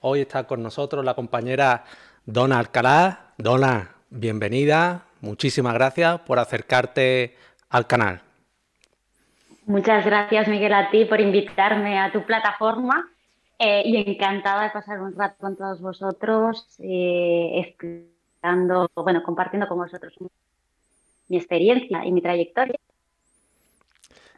Hoy está con nosotros la compañera Dona Alcalá. Dona, bienvenida. Muchísimas gracias por acercarte al canal. Muchas gracias, Miguel, a ti por invitarme a tu plataforma eh, y encantada de pasar un rato con todos vosotros, eh, bueno, compartiendo con vosotros mi experiencia y mi trayectoria.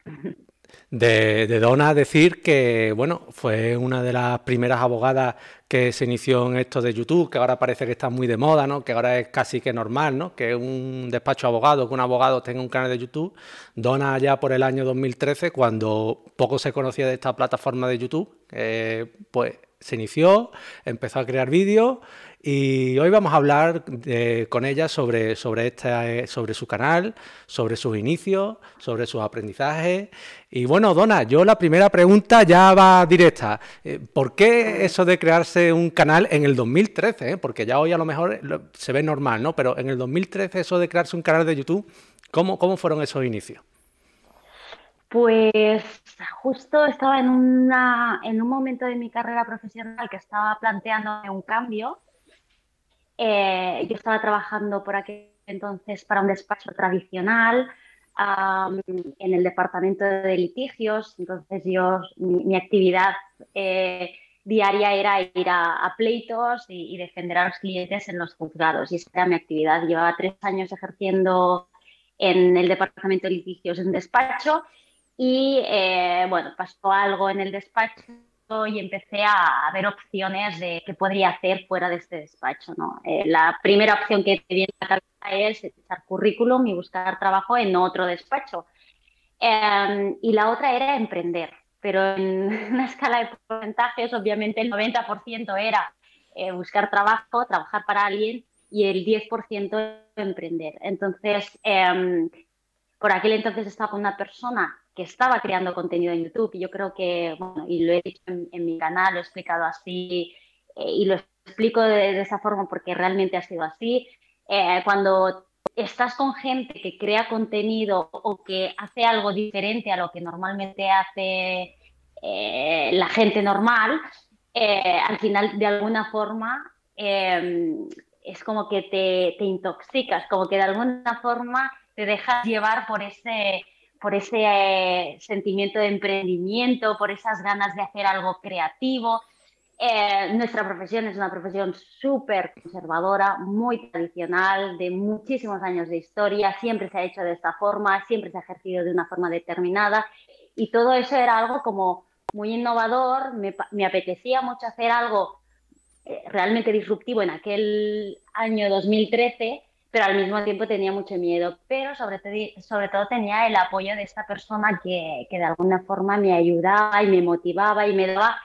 De, de, Donna decir que, bueno, fue una de las primeras abogadas que se inició en esto de YouTube, que ahora parece que está muy de moda, ¿no? Que ahora es casi que normal, ¿no? Que un despacho abogado, que un abogado tenga un canal de YouTube. Donna ya por el año 2013, cuando poco se conocía de esta plataforma de YouTube, pues se inició, empezó a crear vídeos y hoy vamos a hablar con ella sobre, sobre, sobre su canal, sobre sus inicios, sobre sus aprendizajes. Y bueno, Dona, yo la primera pregunta ya va directa. Eh, ¿Por qué eso de crearse un canal en el 2013? Eh? Porque ya hoy a lo mejor se ve normal, ¿no? Pero en el 2013 eso de crearse un canal de YouTube, ¿cómo, cómo fueron esos inicios? Pues justo estaba en, una, en un momento de mi carrera profesional que estaba planteando un cambio eh, yo estaba trabajando por aquel entonces para un despacho tradicional en el departamento de litigios, entonces yo, mi, actividad eh, diaria era ir a, pleitos y, defender a los clientes en los juzgados, y esa era mi actividad. Llevaba tres años ejerciendo en el departamento de litigios en despacho y, eh, bueno, pasó algo en el despacho y empecé a ver opciones de qué podría hacer fuera de este despacho. ¿no? Eh, la primera opción que te viene a la cabeza es echar currículum y buscar trabajo en otro despacho. Em, y la otra era emprender, pero en una escala de porcentajes, obviamente el 90% era eh, buscar trabajo, trabajar para alguien y el 10% emprender. Entonces, em, por aquel entonces estaba con una persona que estaba creando contenido en YouTube y yo creo que, bueno, y lo he dicho en, mi canal, lo he explicado así eh, y lo explico de, esa forma porque realmente ha sido así. Eh, cuando estás con gente que crea contenido o que hace algo diferente a lo que normalmente hace eh, la gente normal, al final de alguna forma es como que te, te intoxicas, como que de alguna forma te dejas llevar por ese, por ese eh, sentimiento de emprendimiento, por esas ganas de hacer algo creativo. Eh, nuestra profesión es una profesión súper conservadora, muy tradicional, de muchísimos años de historia, siempre se ha hecho de esta forma, siempre se ha ejercido de una forma determinada y todo eso era algo como muy innovador, me, apetecía mucho hacer algo eh, realmente disruptivo en aquel año 2013 pero al mismo tiempo tenía mucho miedo, pero sobre, sobre todo tenía el apoyo de esta persona que, que, de alguna forma me ayudaba y me motivaba y me daba,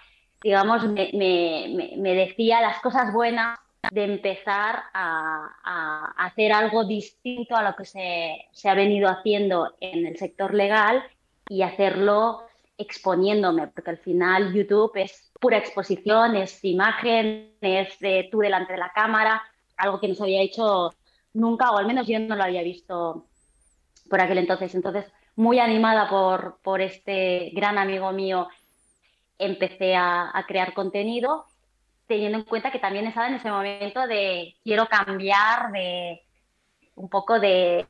digamos, me, me, me decía las cosas buenas de empezar a, a, hacer algo distinto a lo que se, se ha venido haciendo en el sector legal y hacerlo exponiéndome, porque al final YouTube es pura exposición, es imagen, es de tú delante de la cámara, algo que no se había hecho nunca, o al menos yo no lo había visto por aquel entonces. Entonces, muy animada por, por este gran amigo mío, empecé a, crear contenido, teniendo en cuenta que también estaba en ese momento de quiero cambiar de un poco de,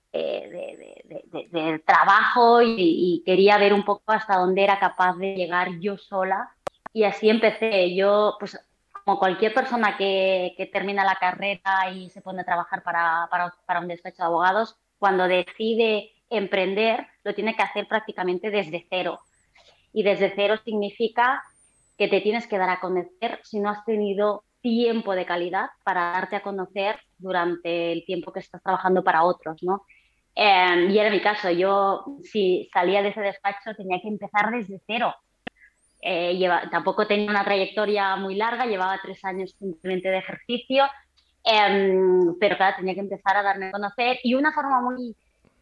trabajo y, y, quería ver un poco hasta dónde era capaz de llegar yo sola. Y así empecé. Yo, pues como cualquier persona que, termina la carrera y se pone a trabajar para, un despacho de abogados, cuando decide emprender, lo tiene que hacer prácticamente desde cero. Y desde cero significa que te tienes que dar a conocer si no has tenido tiempo de calidad para darte a conocer durante el tiempo que estás trabajando para otros, ¿no? Eh, y era mi caso, yo si salía de ese despacho tenía que empezar desde cero eh, tampoco tenía una trayectoria muy larga, llevaba tres años simplemente de ejercicio, em, pero claro, tenía que empezar a darme a conocer y una forma muy,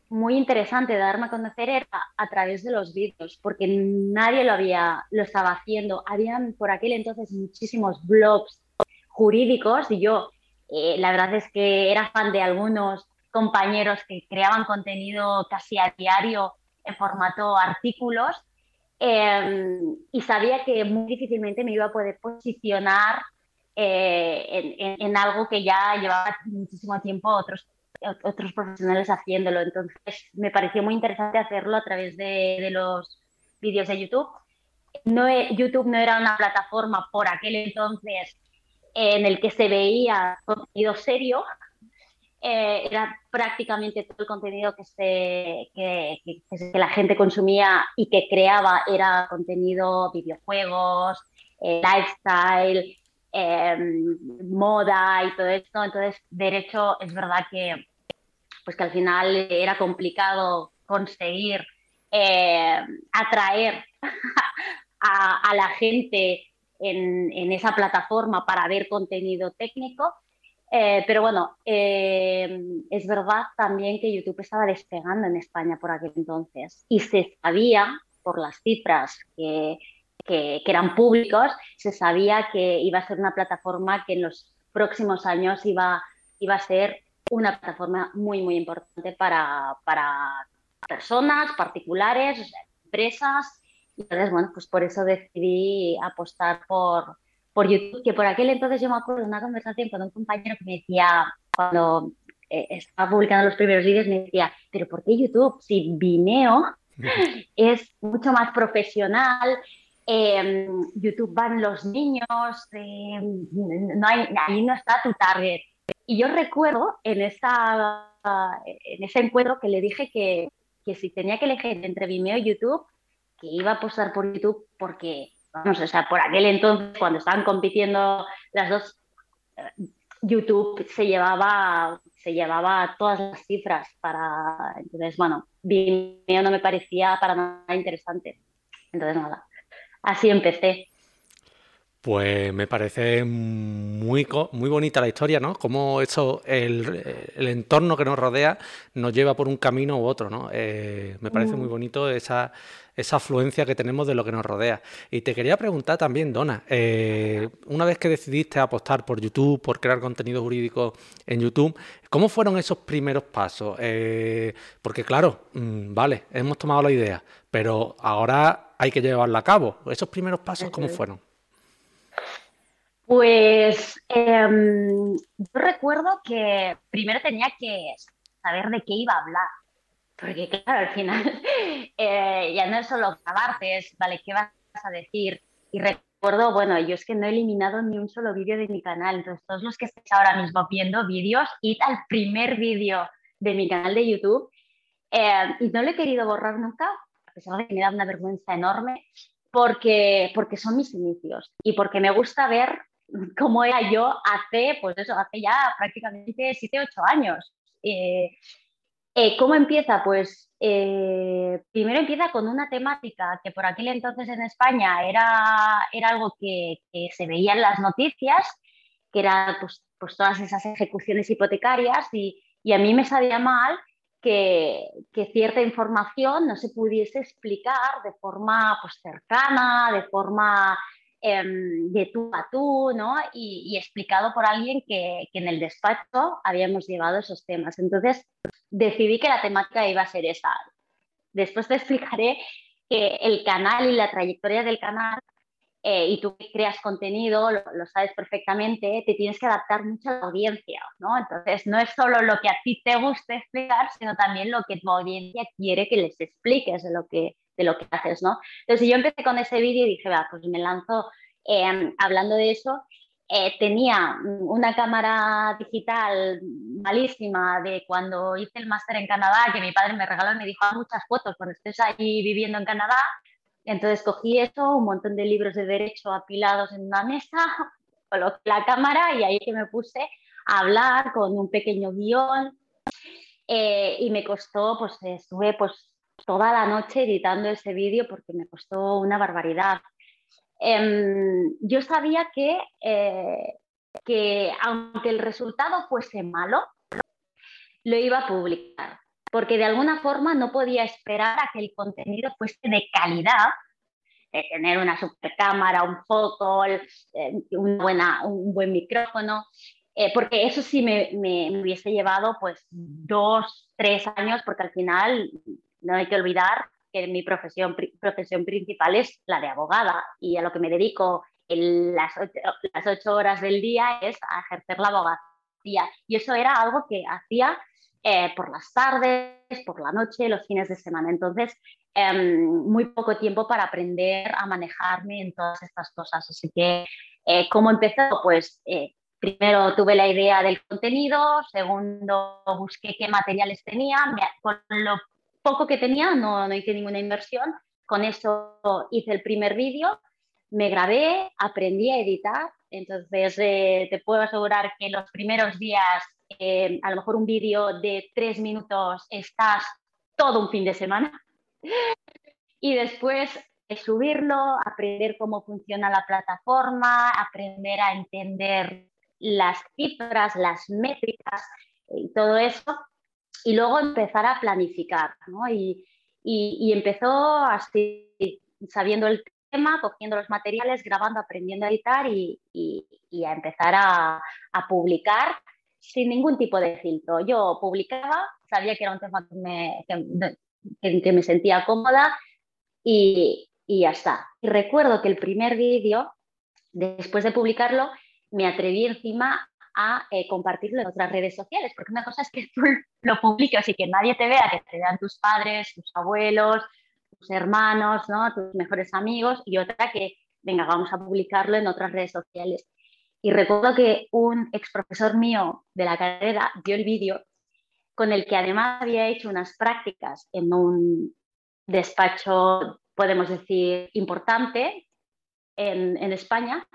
muy interesante de darme a conocer era a través de los vídeos, porque nadie lo había, lo estaba haciendo. Habían por aquel entonces muchísimos blogs jurídicos y yo eh, la verdad es que era fan de algunos compañeros que creaban contenido casi a diario en formato artículos Em, y sabía que muy difícilmente me iba a poder posicionar eh, en, algo que ya llevaba muchísimo tiempo otros, otros profesionales haciéndolo. Entonces me pareció muy interesante hacerlo a través de, los vídeos de YouTube. No, YouTube no era una plataforma por aquel entonces en el que se veía contenido serio, eh, era prácticamente todo el contenido que, se, que, que, la gente consumía y que creaba era contenido, videojuegos, eh, lifestyle, em, moda y todo esto. Entonces, derecho es verdad que, pues que al final era complicado conseguir eh, atraer a, a, la gente en, en, esa plataforma para ver contenido técnico. Eh, pero bueno, eh, es verdad también que YouTube estaba despegando en España por aquel entonces y se sabía por las cifras que, que, eran públicos, se sabía que iba a ser una plataforma que en los próximos años iba, iba a ser una plataforma muy, muy importante para, para personas, particulares, empresas. Y entonces, bueno, pues por eso decidí apostar por, por YouTube, que por aquel entonces yo me acuerdo de una conversación con un compañero que me decía, cuando eh, estaba publicando los primeros vídeos, me decía, pero ¿por qué YouTube? Si Vimeo es mucho más profesional, eh, YouTube van los niños, eh, no hay, ahí no está tu target. Y yo recuerdo en, esa, en ese encuentro que le dije que, que si tenía que elegir entre Vimeo y YouTube, que iba a apostar por YouTube porque vamos, o sea, por aquel entonces, cuando estaban compitiendo las dos, eh, YouTube se llevaba, se llevaba todas las cifras para, entonces, bueno, Vimeo no me parecía para nada interesante. Entonces, nada, así empecé. Pues me parece muy, muy bonita la historia, ¿no? Cómo eso, el, entorno que nos rodea nos lleva por un camino u otro, ¿no? Eh, me parece muy mm. bonito esa, esa afluencia que tenemos de lo que nos rodea. Y te quería preguntar también, Dona, eh, una vez que decidiste apostar por YouTube, por crear contenido jurídico en YouTube, ¿cómo fueron esos primeros pasos? Eh, porque claro, mm, vale, hemos tomado la idea, pero ahora hay que llevarla a cabo. ¿Esos primeros pasos cómo fueron? Pues em, yo recuerdo que primero tenía que saber de qué iba a hablar, porque claro, al final eh, ya no es solo grabarte, es, vale, ¿qué vas a decir? Y recuerdo, bueno, yo es que no he eliminado ni un solo vídeo de mi canal, entonces todos los que estéis ahora mismo viendo vídeos, id al primer vídeo de mi canal de YouTube em, y no lo he querido borrar nunca, a pesar de que me da una vergüenza enorme, porque, porque son mis inicios y porque me gusta ver cómo era yo hace, pues eso, hace ya prácticamente 7, 8 años. Eh, eh, ¿Cómo empieza? Pues eh, primero empieza con una temática que por aquel entonces en España era, era algo que, se veía en las noticias, que era pues, pues todas esas ejecuciones hipotecarias y, y, a mí me sabía mal que, que, cierta información no se pudiese explicar de forma pues, cercana, de forma Em, de tú a tú, ¿no? Y, explicado por alguien que, en el despacho habíamos llevado esos temas. Entonces, decidí que la temática iba a ser esa. Después te explicaré que el canal y la trayectoria del canal, eh, y tú creas contenido, lo, sabes perfectamente, te tienes que adaptar mucho a la audiencia, ¿no? Entonces, no es solo lo que a ti te gusta explicar, sino también lo que tu audiencia quiere que les expliques lo que de lo que haces, ¿no? Entonces yo empecé con ese vídeo y dije, va, pues me lanzo em, hablando de eso. Eh, tenía una cámara digital malísima de cuando hice el máster en Canadá, que mi padre me regaló y me dijo, muchas fotos cuando estés ahí viviendo en Canadá. Entonces cogí eso, un montón de libros de derecho apilados en una mesa, coloqué la cámara y ahí que me puse a hablar con un pequeño guion. Eh, y me costó, pues estuve pues toda la noche editando ese vídeo porque me costó una barbaridad. Em, yo sabía que, eh, que aunque el resultado fuese malo, lo iba a publicar, porque de alguna forma no podía esperar a que el contenido fuese de calidad, tener una super cámara, un foco, eh, buena, un buen micrófono, eh, porque eso sí me, me, me, hubiese llevado pues dos, tres años, porque al final no hay que olvidar que mi profesión, profesión principal es la de abogada y a lo que me dedico las, ocho, horas del día es ejercer la abogacía. Y eso era algo que hacía eh, por las tardes, por la noche, los fines de semana. Entonces, em, muy poco tiempo para aprender a manejarme en todas estas cosas. Así que, eh, ¿cómo empezó? Pues eh, primero tuve la idea del contenido, segundo busqué qué materiales tenía, con lo poco que tenía no, no hice ninguna inversión, con eso hice el primer vídeo, me grabé, aprendí a editar, entonces eh, te puedo asegurar que los primeros días, eh, a lo mejor un vídeo de tres minutos, estás todo un fin de semana. Y después subirlo, aprender cómo funciona la plataforma, aprender a entender las cifras, las métricas y todo eso, y luego empezar a planificar. ¿no? Y, y, empezó así, sabiendo el tema, cogiendo los materiales, grabando, aprendiendo a editar y, y a empezar a, a, publicar sin ningún tipo de filtro. Yo publicaba, sabía que era un tema que me, que, me sentía cómoda y, y ya está. Y recuerdo que el primer vídeo, después de publicarlo, me atreví encima a eh, compartirlo en otras redes sociales, porque una cosa es que tú lo publiques y que nadie te vea, que te vean tus padres, tus abuelos, tus hermanos, ¿no? tus mejores amigos, y otra que, venga, vamos a publicarlo en otras redes sociales. Y recuerdo que un ex profesor mío de la carrera dio el vídeo con el que además había hecho unas prácticas en un despacho, podemos decir, importante en, en España,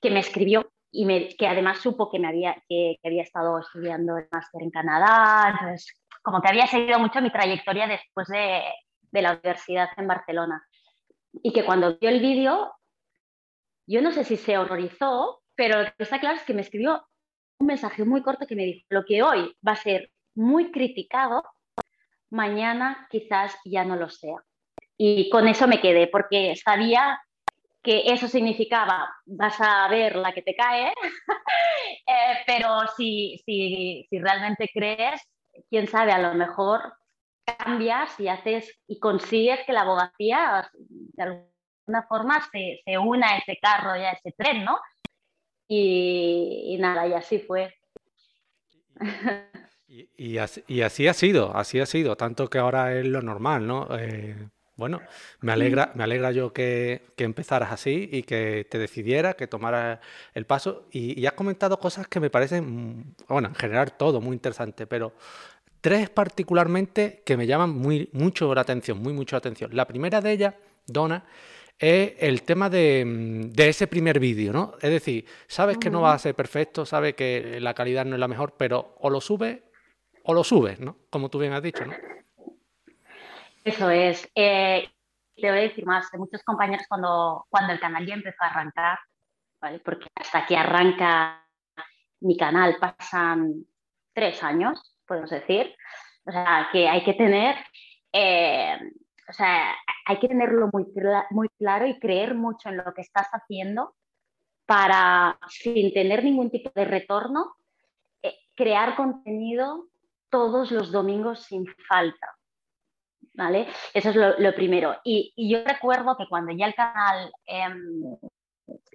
que me escribió y me, que además supo que, me había, que, había estado estudiando el máster en Canadá, entonces como que había seguido mucho mi trayectoria después de, de la universidad en Barcelona. Y que cuando vio el vídeo, yo no sé si se horrorizó, pero lo que está claro es que me escribió un mensaje muy corto que me dijo, lo que hoy va a ser muy criticado, mañana quizás ya no lo sea. Y con eso me quedé, porque sabía que eso significaba vas a ver la que te cae, eh, pero si, si, si, realmente crees, quién sabe, a lo mejor cambias y haces y consigues que la abogacía de alguna forma se, se una a ese carro y a ese tren, ¿no? Y, nada, y así fue. Y, así, y, así, ha sido, así ha sido, tanto que ahora es lo normal, ¿no? Eh, bueno, me alegra, me alegra yo que, empezaras así y que te decidieras, que tomaras el paso. Y, has comentado cosas que me parecen, bueno, en general todo muy interesante, pero tres particularmente que me llaman muy, mucho la atención, muy mucho la atención. La primera de ellas, Donna, es el tema de, ese primer vídeo, ¿no? Es decir, sabes que no va a ser perfecto, sabes que la calidad no es la mejor, pero o lo subes o lo subes, ¿no? Como tú bien has dicho, ¿no? Eso es. Eh, te voy a decir más, de muchos compañeros cuando, cuando el canal ya empezó a arrancar, porque hasta que arranca mi canal pasan tres años, podemos decir. O sea, que hay que tener, eh, o sea, hay que tenerlo muy, muy claro y creer mucho en lo que estás haciendo para, sin tener ningún tipo de retorno, eh, crear contenido todos los domingos sin falta. ¿Vale? Eso es lo, primero. Y, yo recuerdo que cuando ya el canal em,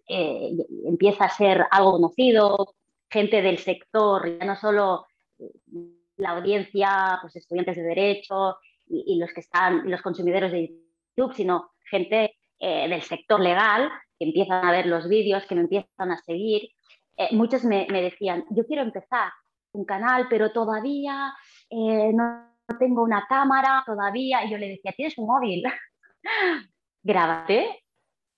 eh, empieza a ser algo conocido, gente del sector, ya no solo la audiencia, pues estudiantes de derecho y, los que están, los consumidores de YouTube, sino gente eh, del sector legal que empiezan a ver los vídeos, que me empiezan a seguir. Eh, muchos me, decían, yo quiero empezar un canal, pero todavía no tengo una cámara todavía. Y yo le decía, ¿tienes un móvil? Grábate,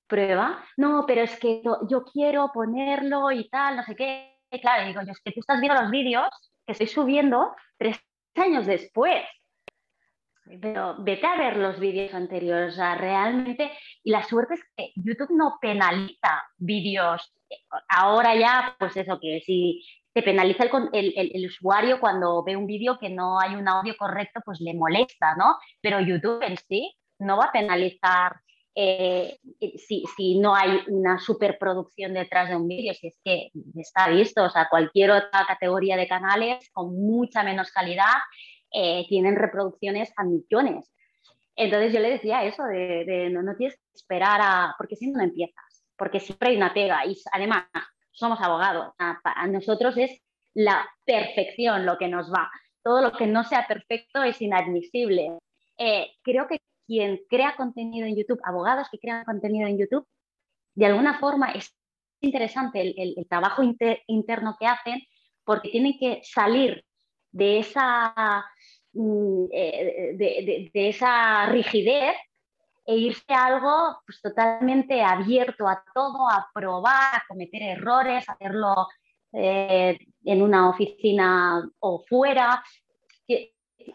prueba. No, pero es que yo quiero ponerlo y tal, no sé qué. Claro, digo yo, es que tú estás viendo los vídeos que estoy subiendo tres años después. Pero vete a ver los vídeos anteriores, o sea, realmente, y la suerte es que YouTube no penaliza vídeos, ahora ya, pues eso, que si te penaliza el, usuario cuando ve un vídeo que no hay un audio correcto, pues le molesta, ¿no? Pero YouTube en sí no va a penalizar eh, si, no hay una superproducción detrás de un vídeo, si es que está visto, o sea, cualquier otra categoría de canales con mucha menos calidad eh, tienen reproducciones a millones. Entonces yo le decía eso, de, no, tienes que esperar a, porque si no empiezas. porque siempre hay una pega y además somos abogados, a nosotros es la perfección lo que nos va. Todo lo que no sea perfecto es inadmisible. Eh, creo que quien crea contenido en YouTube, abogados que crean contenido en YouTube, de alguna forma es interesante el, trabajo interno que hacen porque tienen que salir de esa, mm, eh, de, esa rigidez e irse a algo pues, totalmente abierto a todo, a probar, a cometer errores, hacerlo eh, en una oficina o fuera.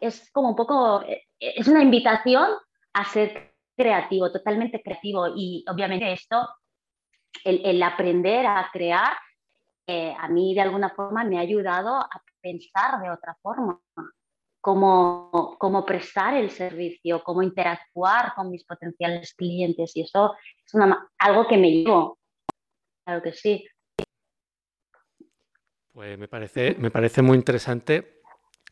Es como un poco, es una invitación a ser creativo, totalmente creativo. Y obviamente esto, el, aprender a crear, eh, a mí de alguna forma me ha ayudado a pensar de otra forma. Cómo, cómo, prestar el servicio, cómo interactuar con mis potenciales clientes. Y eso es algo que me llevo. Claro que sí. Pues me parece, me parece muy interesante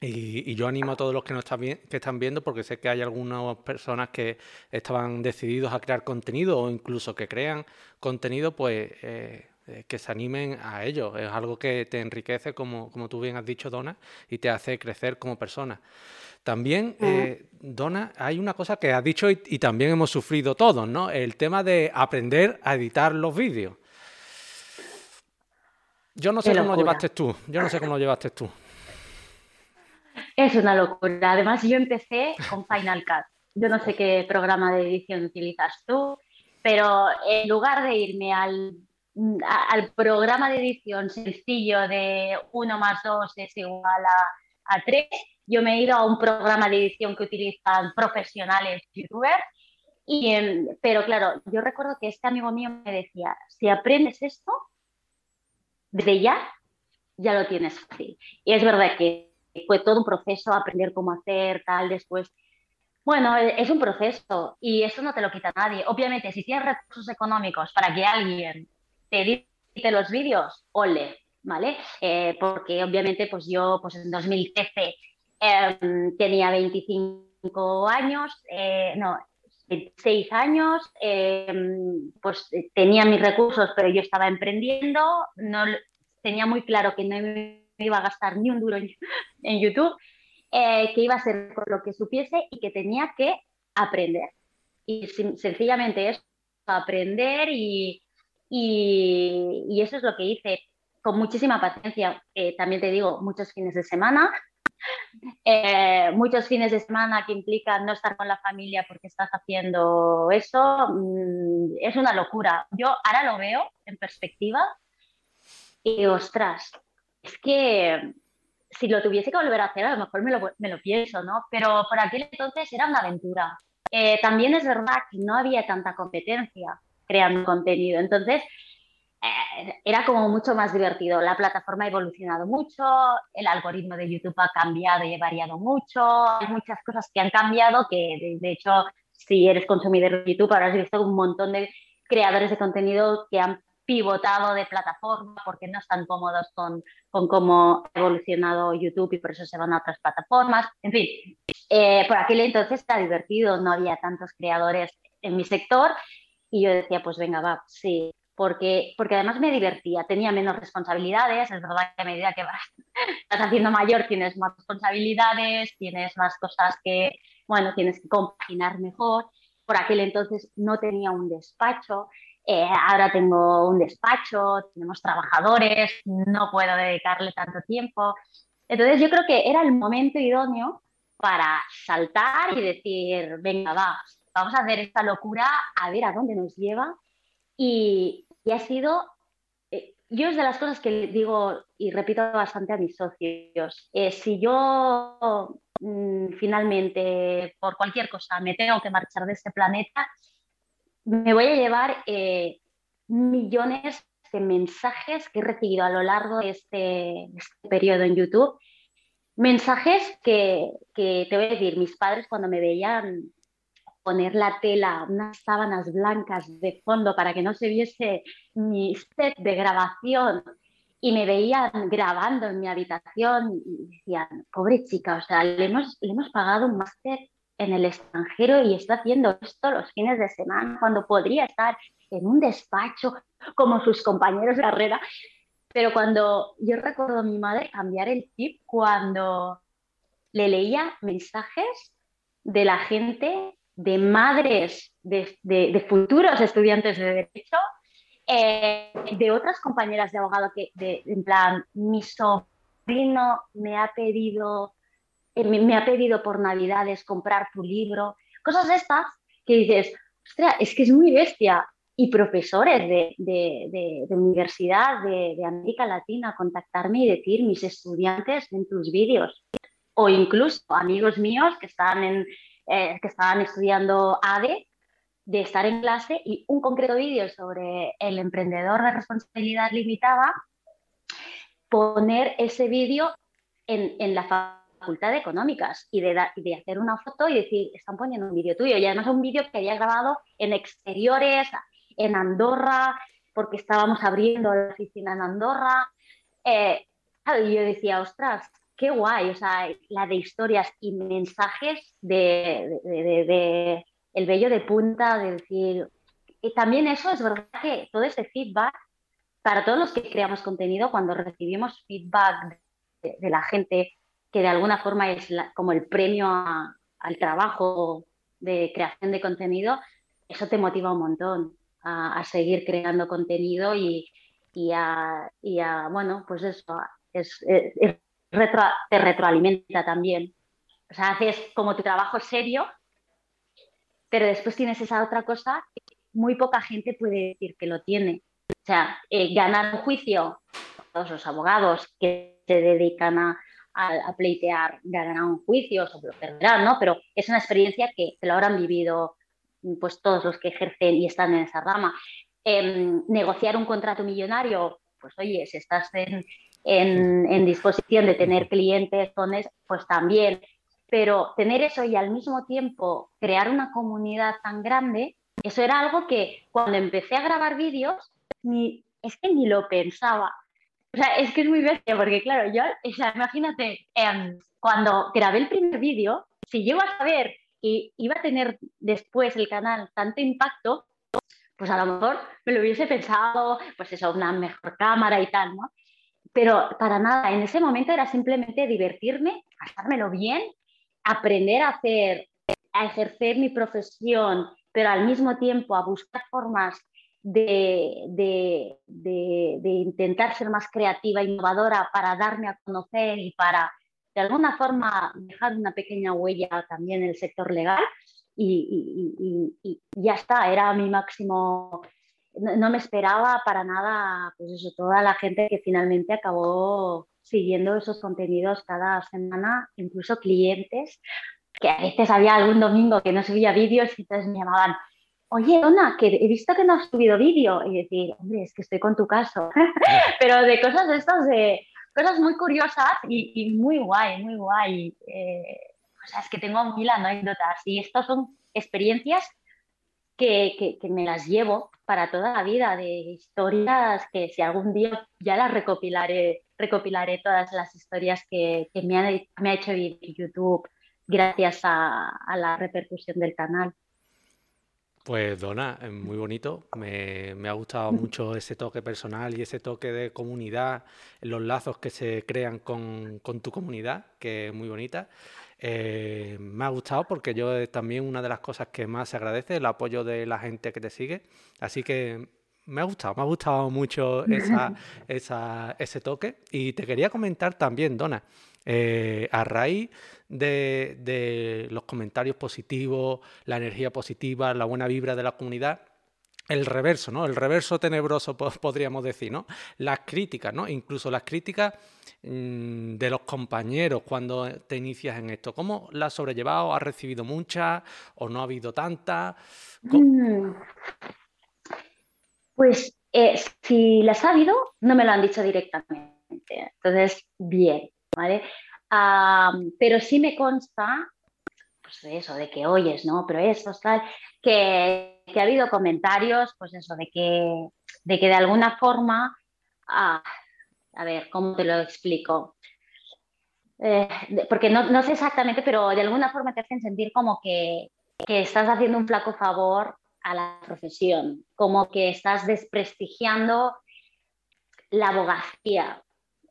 y, yo animo a todos los que nos están, que están viendo, porque sé que hay algunas personas que estaban decididos a crear contenido o incluso que crean contenido, pues eh, eh, que se animen a ello. Es algo que te enriquece, como, como tú bien has dicho, Dona, y te hace crecer como persona. También, eh, Dona, hay una cosa que has dicho y, y también hemos sufrido todos, ¿no? El tema de aprender a editar los vídeos. Yo no sé cómo lo llevaste tú. Yo no sé cómo lo llevaste tú. Es una locura. Además, yo empecé con Final Cut. Yo no sé qué programa de edición utilizas tú, pero en lugar de irme al, al programa de edición sencillo de 1 más 2 es igual a, a 3, yo me he ido a un programa de edición que utilizan profesionales youtubers. Y, pero claro, yo recuerdo que este amigo mío me decía, si aprendes esto, desde ya ya lo tienes fácil. Y es verdad que fue todo un proceso, aprender cómo hacer, tal, después. Bueno, e, es un proceso y eso no te lo quita nadie. Obviamente, si tienes recursos económicos para que alguien te edite los vídeos, ole, ¿vale? Eh, porque obviamente, pues yo, pues en 2013 em, tenía 25 años, eh, no, seis años, em, pues tenía mis recursos, pero yo estaba emprendiendo, no tenía muy claro que no me iba a gastar ni un duro en, YouTube, eh, que iba a ser con lo que supiese y que tenía que aprender. Y sencillamente eso, aprender y, y, eso es lo que hice con muchísima paciencia. Eh, también te digo, muchos fines de semana, eh, muchos fines de semana que implican no estar con la familia porque estás haciendo eso, mm, es una locura. Yo ahora lo veo en perspectiva y ostras, es que si lo tuviese que volver a hacer, a lo mejor me lo, me lo pienso, ¿no? Pero por aquel entonces era una aventura. Eh, también es verdad que no había tanta competencia creando contenido. Entonces, eh, era como mucho más divertido. La plataforma ha evolucionado mucho, el algoritmo de YouTube ha cambiado y variado mucho, hay muchas cosas que han cambiado que de, hecho si eres consumidor de YouTube habrás visto un montón de creadores de contenido que han pivotado de plataforma porque no están cómodos con, con cómo ha evolucionado YouTube y por eso se van a otras plataformas. En fin, eh, por aquel entonces era divertido, no había tantos creadores en mi sector y yo decía, pues venga, va, sí, porque, porque además me divertía, tenía menos responsabilidades, es verdad que a medida que vas, haciendo mayor tienes más responsabilidades, tienes más cosas que, bueno, tienes que compaginar mejor. Por aquel entonces no tenía un despacho, eh, ahora tengo un despacho, tenemos trabajadores, no puedo dedicarle tanto tiempo. Entonces yo creo que era el momento idóneo para saltar y decir, venga, va, vamos a hacer esta locura, a ver a dónde nos lleva. Y, y ha sido, eh, yo es de las cosas que digo y repito bastante a mis socios, eh, si yo mm, finalmente por cualquier cosa me tengo que marchar de este planeta, me voy a llevar eh, millones de mensajes que he recibido a lo largo de este, este periodo en YouTube. Mensajes que, que, te voy a decir, mis padres cuando me veían poner la tela, unas sábanas blancas de fondo para que no se viese mi set de grabación y me veían grabando en mi habitación y decían, pobre chica, o sea, le hemos, le hemos pagado un máster en el extranjero y está haciendo esto los fines de semana cuando podría estar en un despacho como sus compañeros de carrera. Pero cuando yo recuerdo a mi madre cambiar el chip cuando le leía mensajes de la gente, de madres de, futuros estudiantes de Derecho, eh, de otras compañeras de abogado que, en plan, mi sobrino me ha pedido, eh, me ha pedido por Navidades comprar tu libro, cosas estas que dices, ostras, es que es muy bestia. Y profesores de, de, de universidad de, América Latina contactarme y decir, mis estudiantes en tus vídeos. O incluso amigos míos que están, en, eh, que estaban estudiando ADE, de estar en clase y un concreto vídeo sobre el emprendedor de responsabilidad limitada, poner ese vídeo en, en la Facultad de Económicas y de, de, hacer una foto y decir, están poniendo un vídeo tuyo. Y además un vídeo que había grabado en exteriores, en Andorra, porque estábamos abriendo la oficina en Andorra. Eh, y yo decía, ostras, qué guay, o sea, la de historias y mensajes de, de, de, el vello de punta, de decir, y también eso es verdad que todo ese feedback, para todos los que creamos contenido, cuando recibimos feedback de, la gente que de alguna forma es como el premio al trabajo de creación de contenido, eso te motiva un montón a, seguir creando contenido y, y, a, y, a, bueno, pues eso, es, te retroalimenta también. O sea, haces como tu trabajo serio, pero después tienes esa otra cosa que muy poca gente puede decir que lo tiene. O sea, eh, ganar un juicio, todos los abogados que se dedican a, a, pleitear ganarán un juicio, o lo perderán, ¿no? Pero es una experiencia que, lo habrán vivido pues todos los que ejercen y están en esa rama. Em, negociar un contrato millonario, pues oye, si estás en, en, disposición de tener clientes, pues también. Pero tener eso y al mismo tiempo crear una comunidad tan grande, eso era algo que cuando empecé a grabar vídeos, ni, es que ni lo pensaba. O sea, es que es muy bestia, porque claro, yo, o sea, imagínate, em, cuando grabé el primer vídeo, si llego a saber que iba a tener después el canal tanto impacto, pues a lo mejor me lo hubiese pensado, pues eso, una mejor cámara y tal, ¿no? Pero para nada, en ese momento era simplemente divertirme, pasármelo bien, aprender a hacer, a ejercer mi profesión, pero al mismo tiempo a buscar formas de, de, de, intentar ser más creativa, innovadora para darme a conocer y para de alguna forma dejar una pequeña huella también en el sector legal. Y, ya está, era mi máximo, no, me esperaba para nada, pues eso, toda la gente que finalmente acabó siguiendo esos contenidos cada semana, incluso clientes, que a veces había algún domingo que no subía vídeos y entonces me llamaban, oye, Dona, que he visto que no has subido vídeo. Y decir, hombre, es que estoy con tu caso. Pero de cosas estas de, cosas muy curiosas y, muy guay, muy guay. Eh, o sea, es que tengo mil anécdotas y estas son experiencias que, me las llevo para toda la vida, de historias que si algún día ya las recopilaré, recopilaré todas las historias que, me, ha, me, ha, hecho vivir YouTube gracias a la repercusión del canal. Pues Dona, muy bonito. Me, ha gustado mucho ese toque personal y ese toque de comunidad, los lazos que se crean con, tu comunidad, que es muy bonita. Eh, me ha gustado porque yo también una de las cosas que más se agradece el apoyo de la gente que te sigue. Así que me ha gustado, me ha gustado mucho ese toque. Y te quería comentar también, Dona, eh, a raíz de, los comentarios positivos, la energía positiva, la buena vibra de la comunidad, el reverso, ¿no? El reverso tenebroso, podríamos decir, ¿no? Las críticas, ¿no? Incluso las críticas mm, de los compañeros cuando te inicias en esto. ¿Cómo la has sobrellevado? ¿Has recibido muchas o no ha habido tantas? Mm. Pues eh, si las ha habido, no me lo han dicho directamente. Entonces, bien, ¿vale? pero sí me consta, pues eso, de que oyes, ¿no? Pero eso, tal, que, que ha habido comentarios, pues eso, de que de, que de alguna forma, ah, a ver, ¿cómo te lo explico? Eh, porque no, no, sé exactamente, pero de alguna forma te hacen sentir como que, que estás haciendo un flaco favor a la profesión, como que estás desprestigiando la abogacía,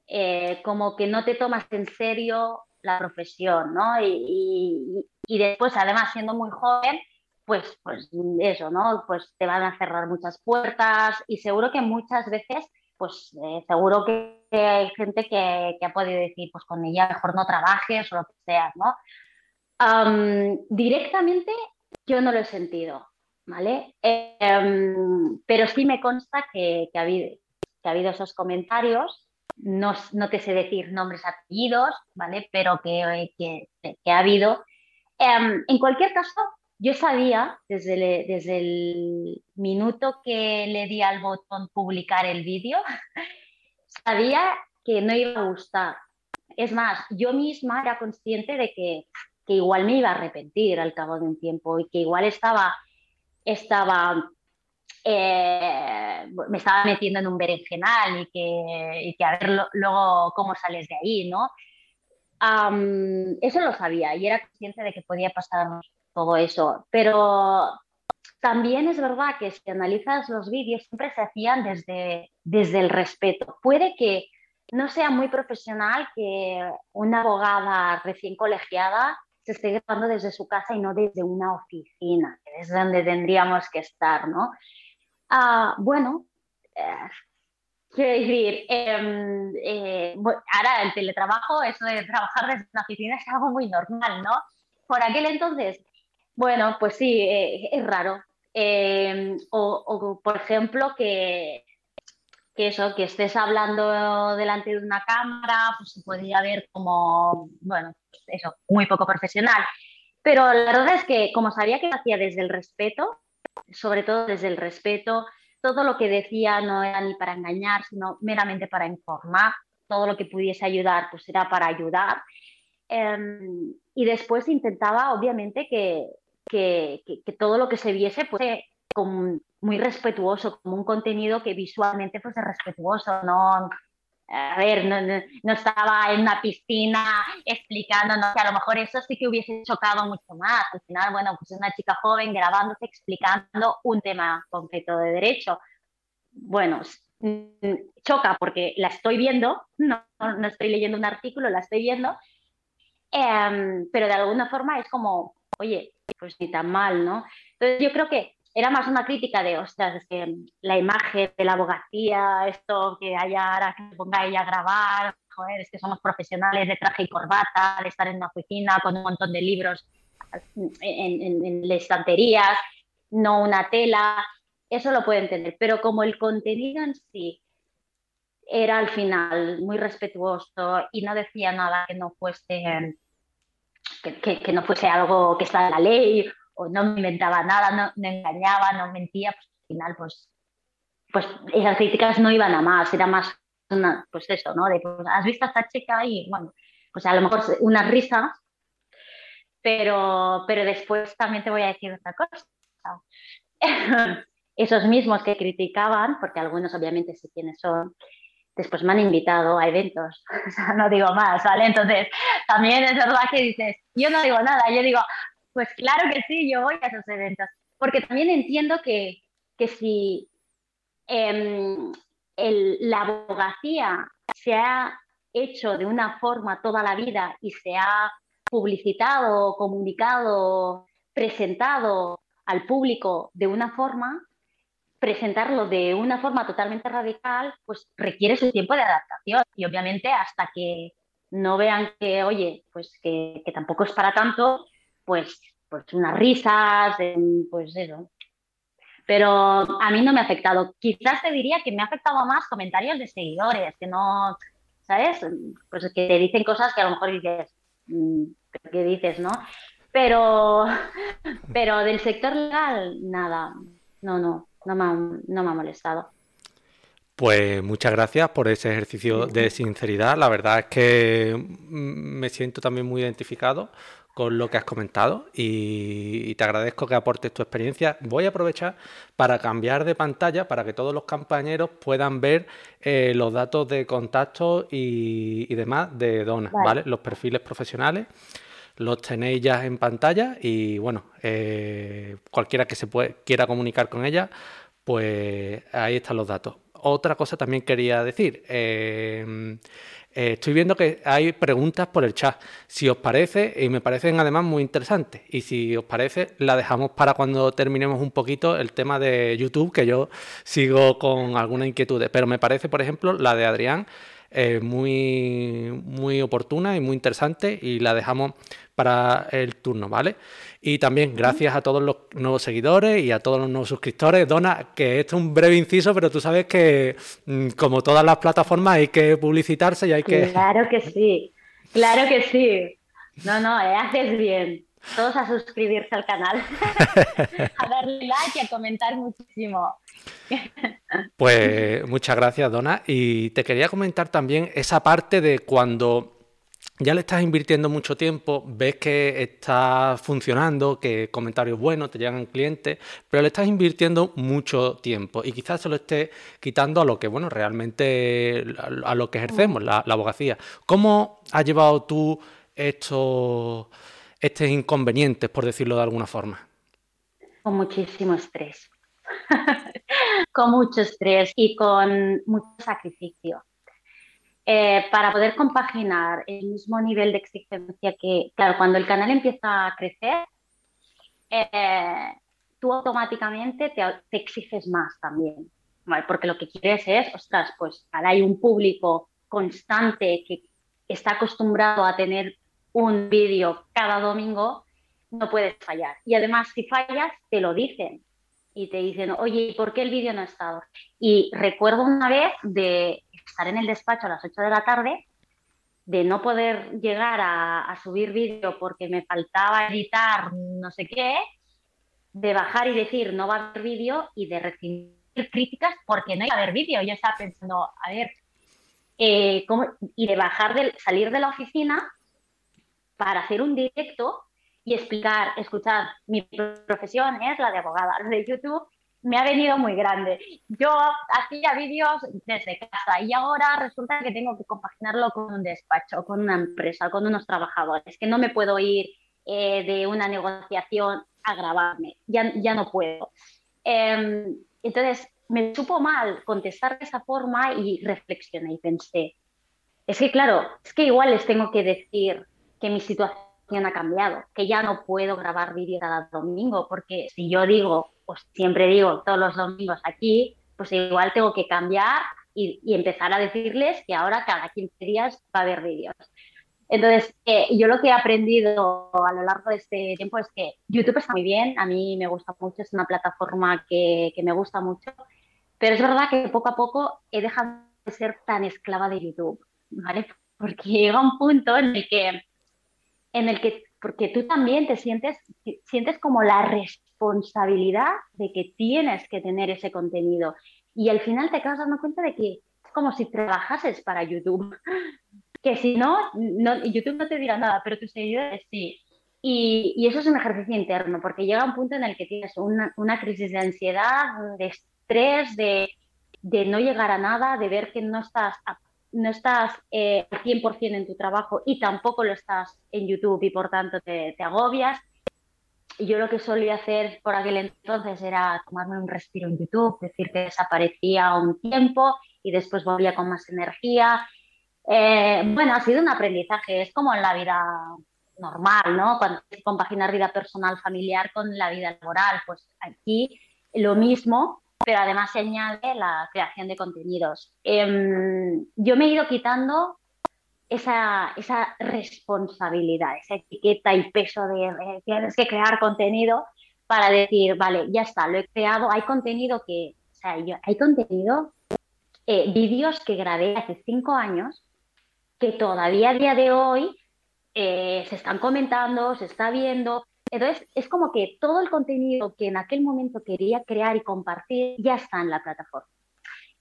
eh, como que no te tomas en serio la profesión, ¿no? Y, después, además, siendo muy joven, pues, pues eso, ¿no? Pues te van a cerrar muchas puertas y seguro que muchas veces, pues eh, seguro que hay gente que, ha podido decir, pues con ella mejor no trabajes o lo que sea, ¿no? directamente yo no lo he sentido, ¿vale? Em, pero sí me consta que, ha habido, que ha habido esos comentarios no, te sé decir nombres, apellidos, ¿vale? Pero que, que, ha habido. Em, en cualquier caso, yo sabía desde, desde el minuto que le di al botón publicar el vídeo, sabía que no iba a gustar. Es más, yo misma era consciente de que, que igual me iba a arrepentir al cabo de un tiempo y que igual estaba, estaba eh, me estaba metiendo en un berenjenal y que, y que a ver luego cómo sales de ahí, ¿no? eso lo sabía y era consciente de que podía pasar todo eso, pero también es verdad que si analizas los vídeos siempre se hacían desde, desde el respeto. Puede que no sea muy profesional que una abogada recién colegiada se esté grabando desde su casa y no desde una oficina, que es donde tendríamos que estar, ¿no? Ah, bueno, eh, quiero decir, em, eh, ahora el teletrabajo, eso de trabajar desde una oficina es algo muy normal, ¿no? Por aquel entonces, bueno, pues sí, eh, es raro. Em, o, por ejemplo, que, eso, que estés hablando delante de una cámara, pues se podría ver como, bueno, eso, muy poco profesional. Pero la verdad es que como sabía que lo hacía desde el respeto, sobre todo desde el respeto. Todo lo que decía no era ni para engañar, sino meramente para informar. Todo lo que pudiese ayudar, pues era para ayudar. Em, y después intentaba, obviamente, que, que, todo lo que se viese fuese muy respetuoso, como un contenido que visualmente fuese respetuoso, no, a ver, no, estaba en una piscina explicando, que a lo mejor eso sí que hubiese chocado mucho más. Al final, bueno, pues es una chica joven grabándose, explicando un tema concreto de derecho. Bueno, mm, choca porque la estoy viendo, no, no estoy leyendo un artículo, la estoy viendo, em, pero de alguna forma es como, oye, pues ni tan mal, ¿no? Entonces yo creo que era más una crítica de, ostras, es que la imagen de la abogacía, esto que haya ahora que ponga ella a grabar, joder, es que somos profesionales de traje y corbata, de estar en una oficina con un montón de libros en, en, estanterías, no una tela, eso lo puedo entender, pero como el contenido en sí era al final muy respetuoso y no decía nada que no fuese que, que no fuese algo que está en la ley o no me inventaba nada, no, engañaba, no mentía, pues al final pues, pues esas críticas no iban a más, era más pues eso, ¿no? De, pues, ¿has visto a esta chica ahí? Bueno, pues a lo mejor unas risas, pero, pero después también te voy a decir otra cosa. Esos mismos que criticaban, porque algunos obviamente sí quiénes son, después me han invitado a eventos, o sea, no digo más, ¿vale? Entonces, también es verdad que dices, yo no digo nada, yo digo, pues claro que sí, yo voy a esos eventos, porque también entiendo que, que si em, la abogacía se ha hecho de una forma toda la vida y se ha publicitado, comunicado, presentado al público de una forma, presentarlo de una forma totalmente radical, pues requiere su tiempo de adaptación y obviamente hasta que no vean que, oye, pues que, que tampoco es para tanto, pues, pues unas risas, pues eso. Pero a mí no me ha afectado. Quizás te diría que me ha afectado más comentarios de seguidores, que no, ¿sabes? Pues que te dicen cosas que a lo mejor dices, mm, ¿qué dices, no? Pero, pero del sector legal, nada, no, no, no me no me ha molestado. Pues muchas gracias por ese ejercicio de sinceridad. La verdad es que mm, me siento también muy identificado con lo que has comentado y, te agradezco que aportes tu experiencia. Voy a aprovechar para cambiar de pantalla para que todos los compañeros puedan ver eh, los datos de contacto y, demás de Dona, vale. Los perfiles profesionales. Los tenéis ya en pantalla y bueno, eh, cualquiera que se quiera comunicar con ella, pues ahí están los datos. Otra cosa también quería decir. Eh, eh, estoy viendo que hay preguntas por el chat. Si os parece, y me parecen además muy interesantes, y si os parece, la dejamos para cuando terminemos un poquito el tema de YouTube, que yo sigo con algunas inquietudes. Pero me parece, por ejemplo, la de Adrián eh, muy, muy oportuna y muy interesante, y la dejamos para el turno, ¿vale? Y también gracias a todos los nuevos seguidores y a todos los nuevos suscriptores. Dona, que esto es un breve inciso, pero tú sabes que mm, como todas las plataformas hay que publicitarse y hay que... Claro que sí, claro que sí. No, no, eh, haces bien. Todos a suscribirse al canal, a darle like y a comentar muchísimo. Pues muchas gracias, Dona. Y te quería comentar también esa parte de cuando ya le estás invirtiendo mucho tiempo, ves que está funcionando, que comentarios buenos, te llegan clientes, pero le estás invirtiendo mucho tiempo y quizás se lo estés quitando a lo que, bueno, realmente a lo que ejercemos, la, abogacía. ¿Cómo has llevado tú estos, estos inconvenientes, por decirlo de alguna forma? Con muchísimo estrés. con mucho estrés y con mucho sacrificio. Eh, para poder compaginar el mismo nivel de exigencia que, claro, cuando el canal empieza a crecer, eh, tú automáticamente te, exiges más también, porque lo que quieres es, ostras, pues ahora hay un público constante que está acostumbrado a tener un vídeo cada domingo, no puedes fallar. Y además, si fallas, te lo dicen y te dicen, oye, ¿por qué el vídeo no ha estado? Y recuerdo una vez de estar en el despacho a las 8 de la tarde, de no poder llegar a, subir vídeo porque me faltaba editar no sé qué, de bajar y decir no va a haber vídeo y de recibir críticas porque no iba a haber vídeo. Yo estaba pensando, a ver, eh, ¿cómo? y de bajar, de, salir de la oficina para hacer un directo y explicar, escuchar, mi profesión es la de abogada, de YouTube me ha venido muy grande. Yo hacía vídeos desde casa y ahora resulta que tengo que compaginarlo con un despacho, con una empresa, con unos trabajadores, que no me puedo ir eh, de una negociación a grabarme, ya, ya no puedo. Em, entonces, me supo mal contestar de esa forma y reflexioné y pensé, es que claro, es que igual les tengo que decir que mi situación ha cambiado, que ya no puedo grabar vídeo cada domingo, porque si yo digo, pues siempre digo todos los domingos aquí, pues igual tengo que cambiar y, empezar a decirles que ahora cada 15 días va a haber vídeos. Entonces, eh, yo lo que he aprendido a lo largo de este tiempo es que YouTube está muy bien, a mí me gusta mucho, es una plataforma que, que me gusta mucho, pero es verdad que poco a poco he dejado de ser tan esclava de YouTube, ¿vale? Porque llega un punto en el que en el que, porque tú también te sientes, sientes como la responsabilidad de que tienes que tener ese contenido. Y al final te acabas dando cuenta de que es como si trabajases para YouTube. Que si no, no YouTube no te dirá nada, pero tus seguidores sí. Y, y, eso es un ejercicio interno, porque llega un punto en el que tienes una, una crisis de ansiedad, de estrés, de, de, no llegar a nada, de ver que no estás no estás eh, 100% en tu trabajo y tampoco lo estás en YouTube y por tanto te, agobias. Yo lo que solía hacer por aquel entonces era tomarme un respiro en YouTube, decir que desaparecía un tiempo y después volvía con más energía. Eh, bueno, ha sido un aprendizaje, es como en la vida normal, ¿no? Cuando compaginar vida personal, familiar con la vida laboral, pues aquí lo mismo, pero además se añade la creación de contenidos. Em, yo me he ido quitando esa, esa, responsabilidad, esa etiqueta y peso de tienes que crear contenido para decir, vale, ya está, lo he creado, hay contenido que, o sea, hay contenido, eh, vídeos que grabé hace cinco años que todavía a día de hoy eh, se están comentando, se está viendo, entonces, es como que todo el contenido que en aquel momento quería crear y compartir ya está en la plataforma.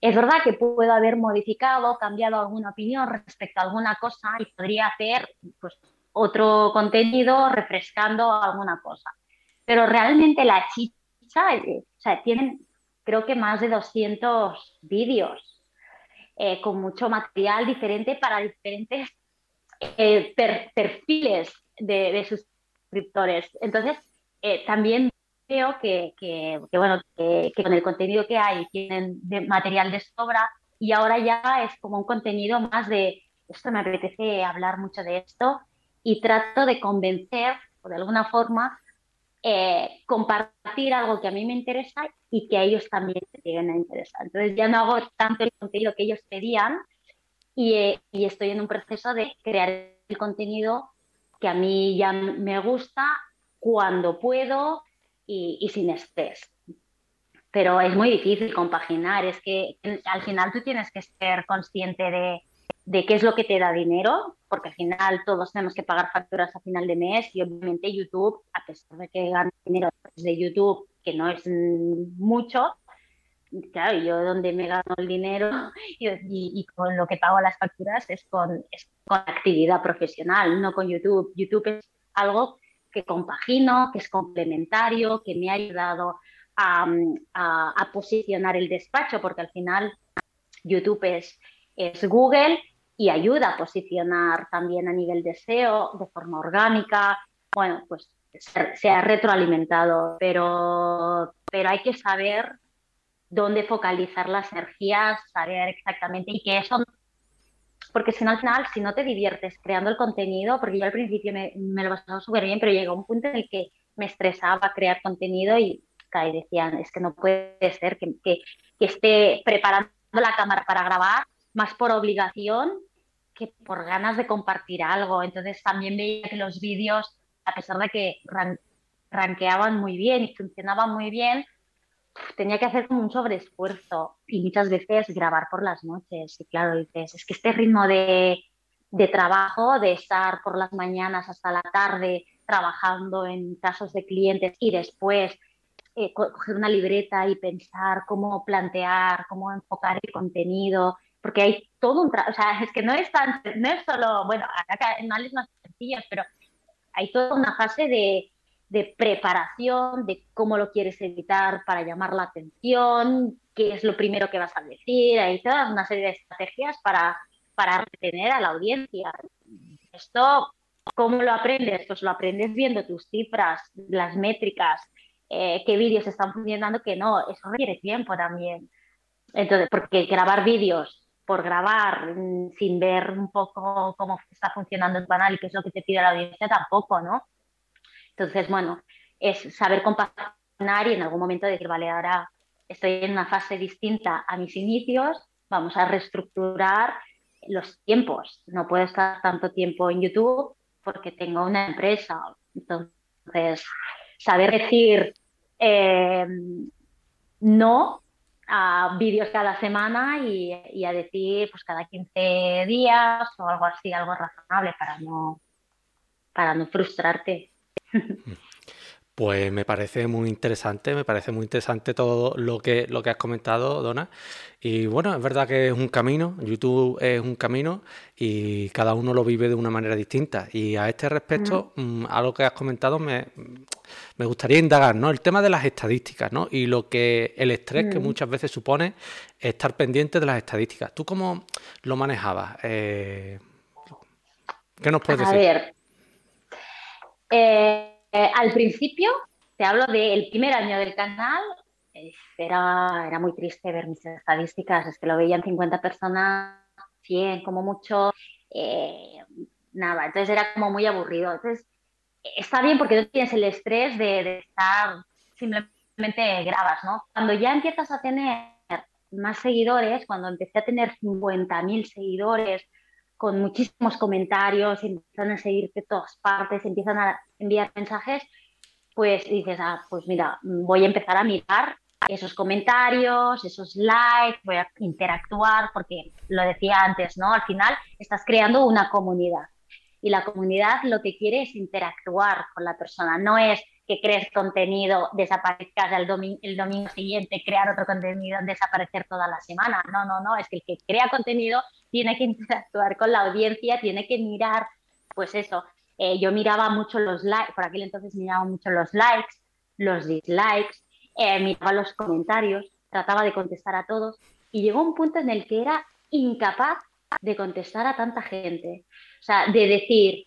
Es verdad que puedo haber modificado, cambiado alguna opinión respecto a alguna cosa y podría hacer pues, otro contenido refrescando alguna cosa. Pero realmente la chicha, eh, o sea, tienen creo que más de 200 vídeos eh, con mucho material diferente para diferentes eh, perfiles de, suscriptores. Entonces, eh, también veo que, que, bueno, que, con el contenido que hay tienen de material de sobra y ahora ya es como un contenido más de esto me apetece hablar mucho de esto y trato de convencer o de alguna forma eh, compartir algo que a mí me interesa y que a ellos también se lleguen a interesar. Entonces ya no hago tanto el contenido que ellos pedían y, eh, y estoy en un proceso de crear el contenido que a mí ya me gusta cuando puedo y, sin estrés. Pero es muy difícil compaginar, es que al final tú tienes que ser consciente de, de qué es lo que te da dinero, porque al final todos tenemos que pagar facturas a final de mes y obviamente YouTube, a pesar de que gano dinero de YouTube, que no es mucho, claro, yo donde me gano el dinero y, con lo que pago las facturas es con, es con actividad profesional, no con YouTube. YouTube es algo que compagino, que es complementario, que me ha ayudado a, posicionar el despacho, porque al final YouTube es, es Google y ayuda a posicionar también a nivel de SEO de forma orgánica. Bueno, pues se, ha retroalimentado, pero, pero hay que saber dónde focalizar las energías, saber exactamente y que eso porque si no al final, si no te diviertes creando el contenido, porque yo al principio me, lo pasaba súper bien, pero llegó un punto en el que me estresaba crear contenido y, y decían, es que no puede ser que, que, esté preparando la cámara para grabar más por obligación que por ganas de compartir algo. Entonces también veía que los vídeos, a pesar de que ranqueaban muy bien y funcionaban muy bien, tenía que hacer como un sobreesfuerzo y muchas veces grabar por las noches. Y claro, dices, es que este ritmo de, de trabajo, de estar por las mañanas hasta la tarde trabajando en casos de clientes y después eh, coger una libreta y pensar cómo plantear, cómo enfocar el contenido, porque hay todo un trabajo, o sea, es que no es tan, no es solo, bueno, acá no es más sencillas, pero hay toda una fase de, de preparación, de cómo lo quieres editar para llamar la atención, qué es lo primero que vas a decir, hay toda una serie de estrategias para, para retener a la audiencia. Esto, ¿cómo lo aprendes? Pues lo aprendes viendo tus cifras, las métricas, eh, qué vídeos están funcionando, que no, eso requiere tiempo también. Entonces, porque grabar vídeos por grabar mm, sin ver un poco cómo está funcionando el canal y qué es lo que te pide la audiencia tampoco, ¿no? Entonces, bueno, es saber compaginar y en algún momento decir, vale, ahora estoy en una fase distinta a mis inicios, vamos a reestructurar los tiempos. No puedo estar tanto tiempo en YouTube porque tengo una empresa. Entonces, saber decir eh, no a vídeos cada semana y, y, a decir pues cada 15 días o algo así, algo razonable para no, para no frustrarte. Pues me parece muy interesante, me parece muy interesante todo lo que, lo que has comentado, Dona. Y bueno, es verdad que es un camino, YouTube es un camino y cada uno lo vive de una manera distinta. Y a este respecto, mm, a lo que has comentado, me, gustaría indagar, ¿no? El tema de las estadísticas, ¿no? Y lo que el estrés que muchas veces supone estar pendiente de las estadísticas. ¿Tú cómo lo manejabas? Eh, ¿Qué nos puedes decir? A ver, eh, al principio, te hablo del primer año del canal, era, era muy triste ver mis estadísticas, es que lo veían 50 personas, 100 como mucho, eh, nada, entonces era como muy aburrido. Entonces, está bien porque no tienes el estrés de, estar simplemente grabas, ¿no? Cuando ya empiezas a tener más seguidores, cuando empecé a tener 50.000 seguidores, con muchísimos comentarios, empiezan a seguirte todas partes, empiezan a enviar mensajes, pues dices, ah, pues mira, voy a empezar a mirar esos comentarios, esos likes, voy a interactuar, porque lo decía antes, ¿no? Al final estás creando una comunidad y la comunidad lo que quiere es interactuar con la persona, no es que crees contenido, desaparezcas el, domingo, el domingo siguiente, crear otro contenido, desaparecer toda la semana. No, no, no, es que el que crea contenido tiene que interactuar con la audiencia, tiene que mirar, pues eso. Eh, yo miraba mucho los likes, por aquel entonces miraba mucho los likes, los dislikes, eh, miraba los comentarios, trataba de contestar a todos y llegó un punto en el que era incapaz de contestar a tanta gente. O sea, de decir,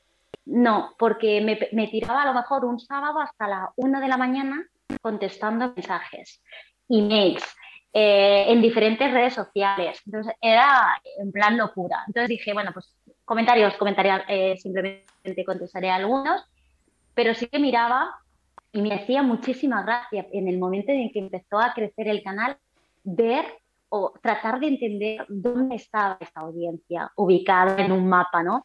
No, porque me, tiraba a lo mejor un sábado hasta la una de la mañana contestando mensajes, emails, eh, en diferentes redes sociales. Entonces era en plan locura. Entonces dije, bueno, pues comentarios, comentarios, eh, simplemente contestaré algunos, pero sí que miraba y me hacía muchísima gracia en el momento en que empezó a crecer el canal ver o tratar de entender dónde estaba esta audiencia ubicada en un mapa, ¿no?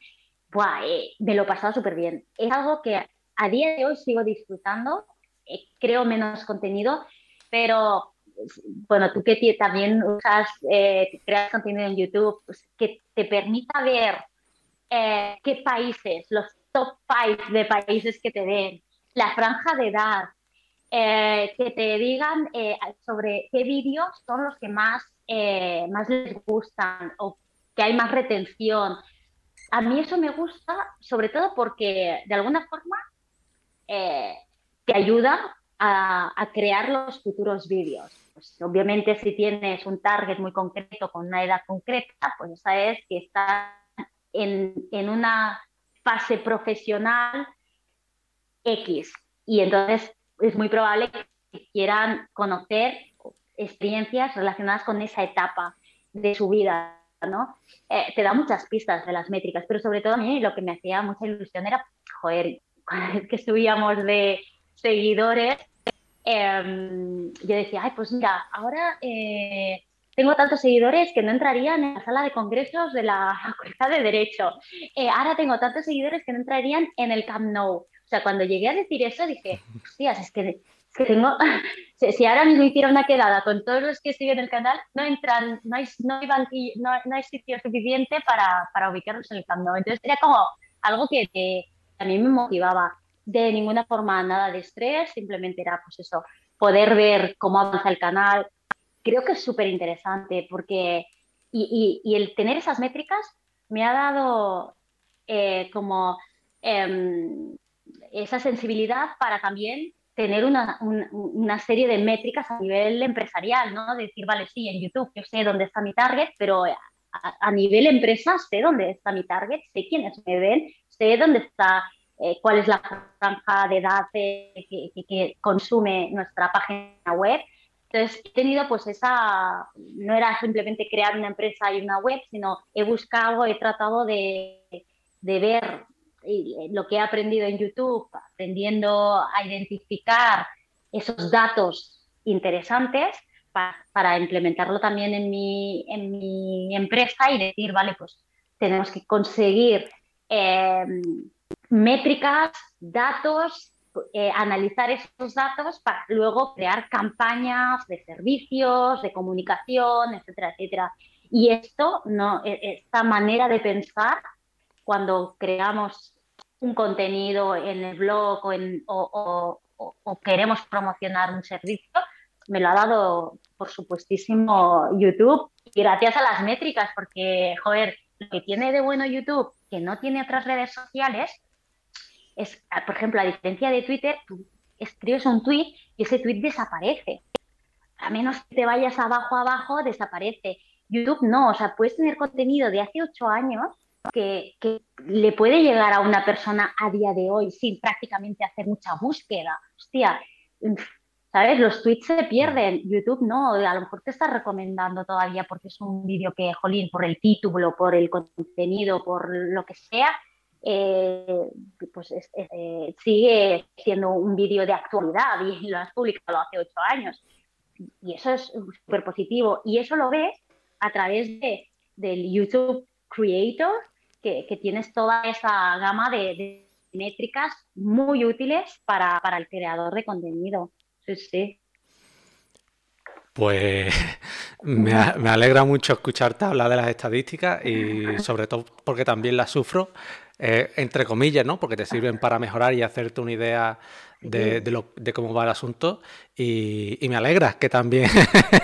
Eh, me lo pasaba súper bien. Es algo que a día de hoy sigo disfrutando, eh, creo menos contenido, pero bueno, tú que también usas, eh, creas contenido en YouTube, pues, que te permita ver qué países, los top 5 de países que te den, la franja de edad, que te digan sobre qué vídeos son los que más más les gustan o que hay más retención. A mí eso me gusta, sobre todo porque de alguna forma eh, te ayuda a, crear los futuros vídeos. Pues, obviamente si tienes un target muy concreto con una edad concreta, pues sabes que está en, en una fase profesional X y entonces es muy probable que quieran conocer experiencias relacionadas con esa etapa de su vida, ¿no? Eh, te da muchas pistas de las métricas, pero sobre todo a mí lo que me hacía mucha ilusión era, joder, cada vez que subíamos de seguidores, em, yo decía, ay, pues mira, ahora eh, tengo tantos seguidores que no entrarían en la sala de congresos de la Facultad de Derecho. Eh, ahora tengo tantos seguidores que no entrarían en el Camp Nou. O sea, cuando llegué a decir eso, dije, hostias, es que tengo, si, ahora mismo hiciera una quedada con todos los que siguen el canal, no entran, no hay, no hay, no, hay sitio suficiente para, para, ubicarlos en el canal. Entonces era como algo que, que, a mí me motivaba. De ninguna forma nada de estrés, simplemente era pues eso, poder ver cómo avanza el canal. Creo que es súper interesante porque, y, y, y, el tener esas métricas me ha dado eh, como eh, esa sensibilidad para también tener una, una, serie de métricas a nivel empresarial, ¿no? Decir, vale, sí, en YouTube yo sé dónde está mi target, pero a, a nivel empresa sé dónde está mi target, sé quiénes me ven, sé dónde está, eh, cuál es la franja de edad que, que, consume nuestra página web. Entonces, he tenido pues esa, no era simplemente crear una empresa y una web, sino he buscado, he tratado de, de ver eh, lo que he aprendido en YouTube, aprendiendo a identificar esos datos interesantes para, implementarlo también en mi, en mi, empresa y decir, vale, pues tenemos que conseguir em, métricas, datos, eh, analizar esos datos para luego crear campañas de servicios, de comunicación, etcétera, etcétera. Y esto, no, e, esta manera de pensar, cuando creamos un contenido en el blog o, en, o, queremos promocionar un servicio, me lo ha dado, por supuestísimo, YouTube. Y gracias a las métricas, porque, joder, lo que tiene de bueno YouTube, que no tiene otras redes sociales, es, por ejemplo, a diferencia de Twitter, tú escribes un tweet y ese tweet desaparece. A menos que te vayas abajo, abajo, desaparece. YouTube no, o sea, puedes tener contenido de hace ocho años que, le puede llegar a una persona a día de hoy sin prácticamente hacer mucha búsqueda. Hostia, ¿sabes? Los tweets se pierden, YouTube no, a lo mejor te está recomendando todavía porque es un vídeo que, jolín, por el título, por el contenido, por lo que sea, eh, pues eh, sigue siendo un vídeo de actualidad y lo has publicado hace ocho años. Y eso es súper positivo. Y eso lo ves a través de, del YouTube Creator que, tienes toda esa gama de, métricas muy útiles para, el creador de contenido. Sí, sí. Pues me, alegra mucho escucharte hablar de las estadísticas y sobre todo porque también las sufro, eh, entre comillas, ¿no? Porque te sirven para mejorar y hacerte una idea de, cómo va el asunto. Y, me alegra que también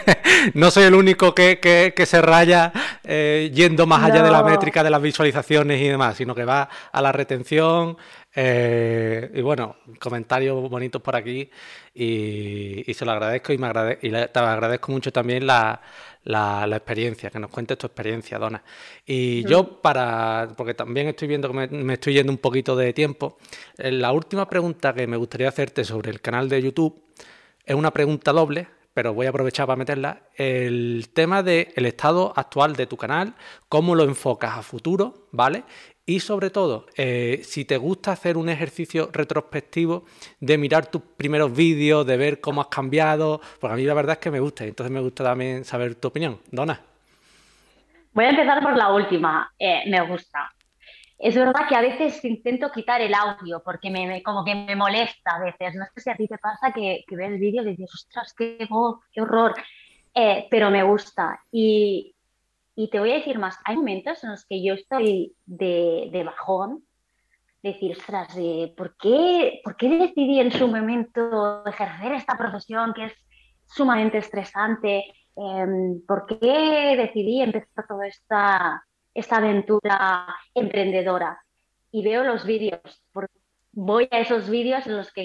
no soy el único que, se raya eh, yendo más allá de la métrica de las visualizaciones y demás, sino que va a la retención eh, y bueno, comentarios bonitos por aquí y, se lo agradezco y, me y te agradezco mucho también la, la, experiencia, que nos cuentes tu experiencia, Dona. Y yo para, porque también estoy viendo que me, estoy yendo un poquito de tiempo, eh, la última pregunta que me gustaría hacerte sobre el canal de YouTube es una pregunta doble, pero voy a aprovechar para meterla. El tema del estado actual de tu canal, cómo lo enfocas a futuro, ¿vale? Y sobre todo, eh, si te gusta hacer un ejercicio retrospectivo de mirar tus primeros vídeos, de ver cómo has cambiado, porque a mí la verdad es que me gusta, entonces me gusta también saber tu opinión. Dona. Voy a empezar por la última, eh, me gusta. Es verdad que a veces intento quitar el audio porque me, como que me molesta a veces. No sé si a ti te pasa que, que ves el vídeo y dices, ostras, qué, qué horror. Eh, pero me gusta. Y, y te voy a decir más, hay momentos en los que yo estoy de, de bajón, decir, ostras, ¿por, qué, ¿por qué decidí en su momento ejercer esta profesión que es sumamente estresante? Em, ¿Por qué decidí empezar toda esta, esta aventura emprendedora? Y veo los vídeos, voy a esos vídeos en los que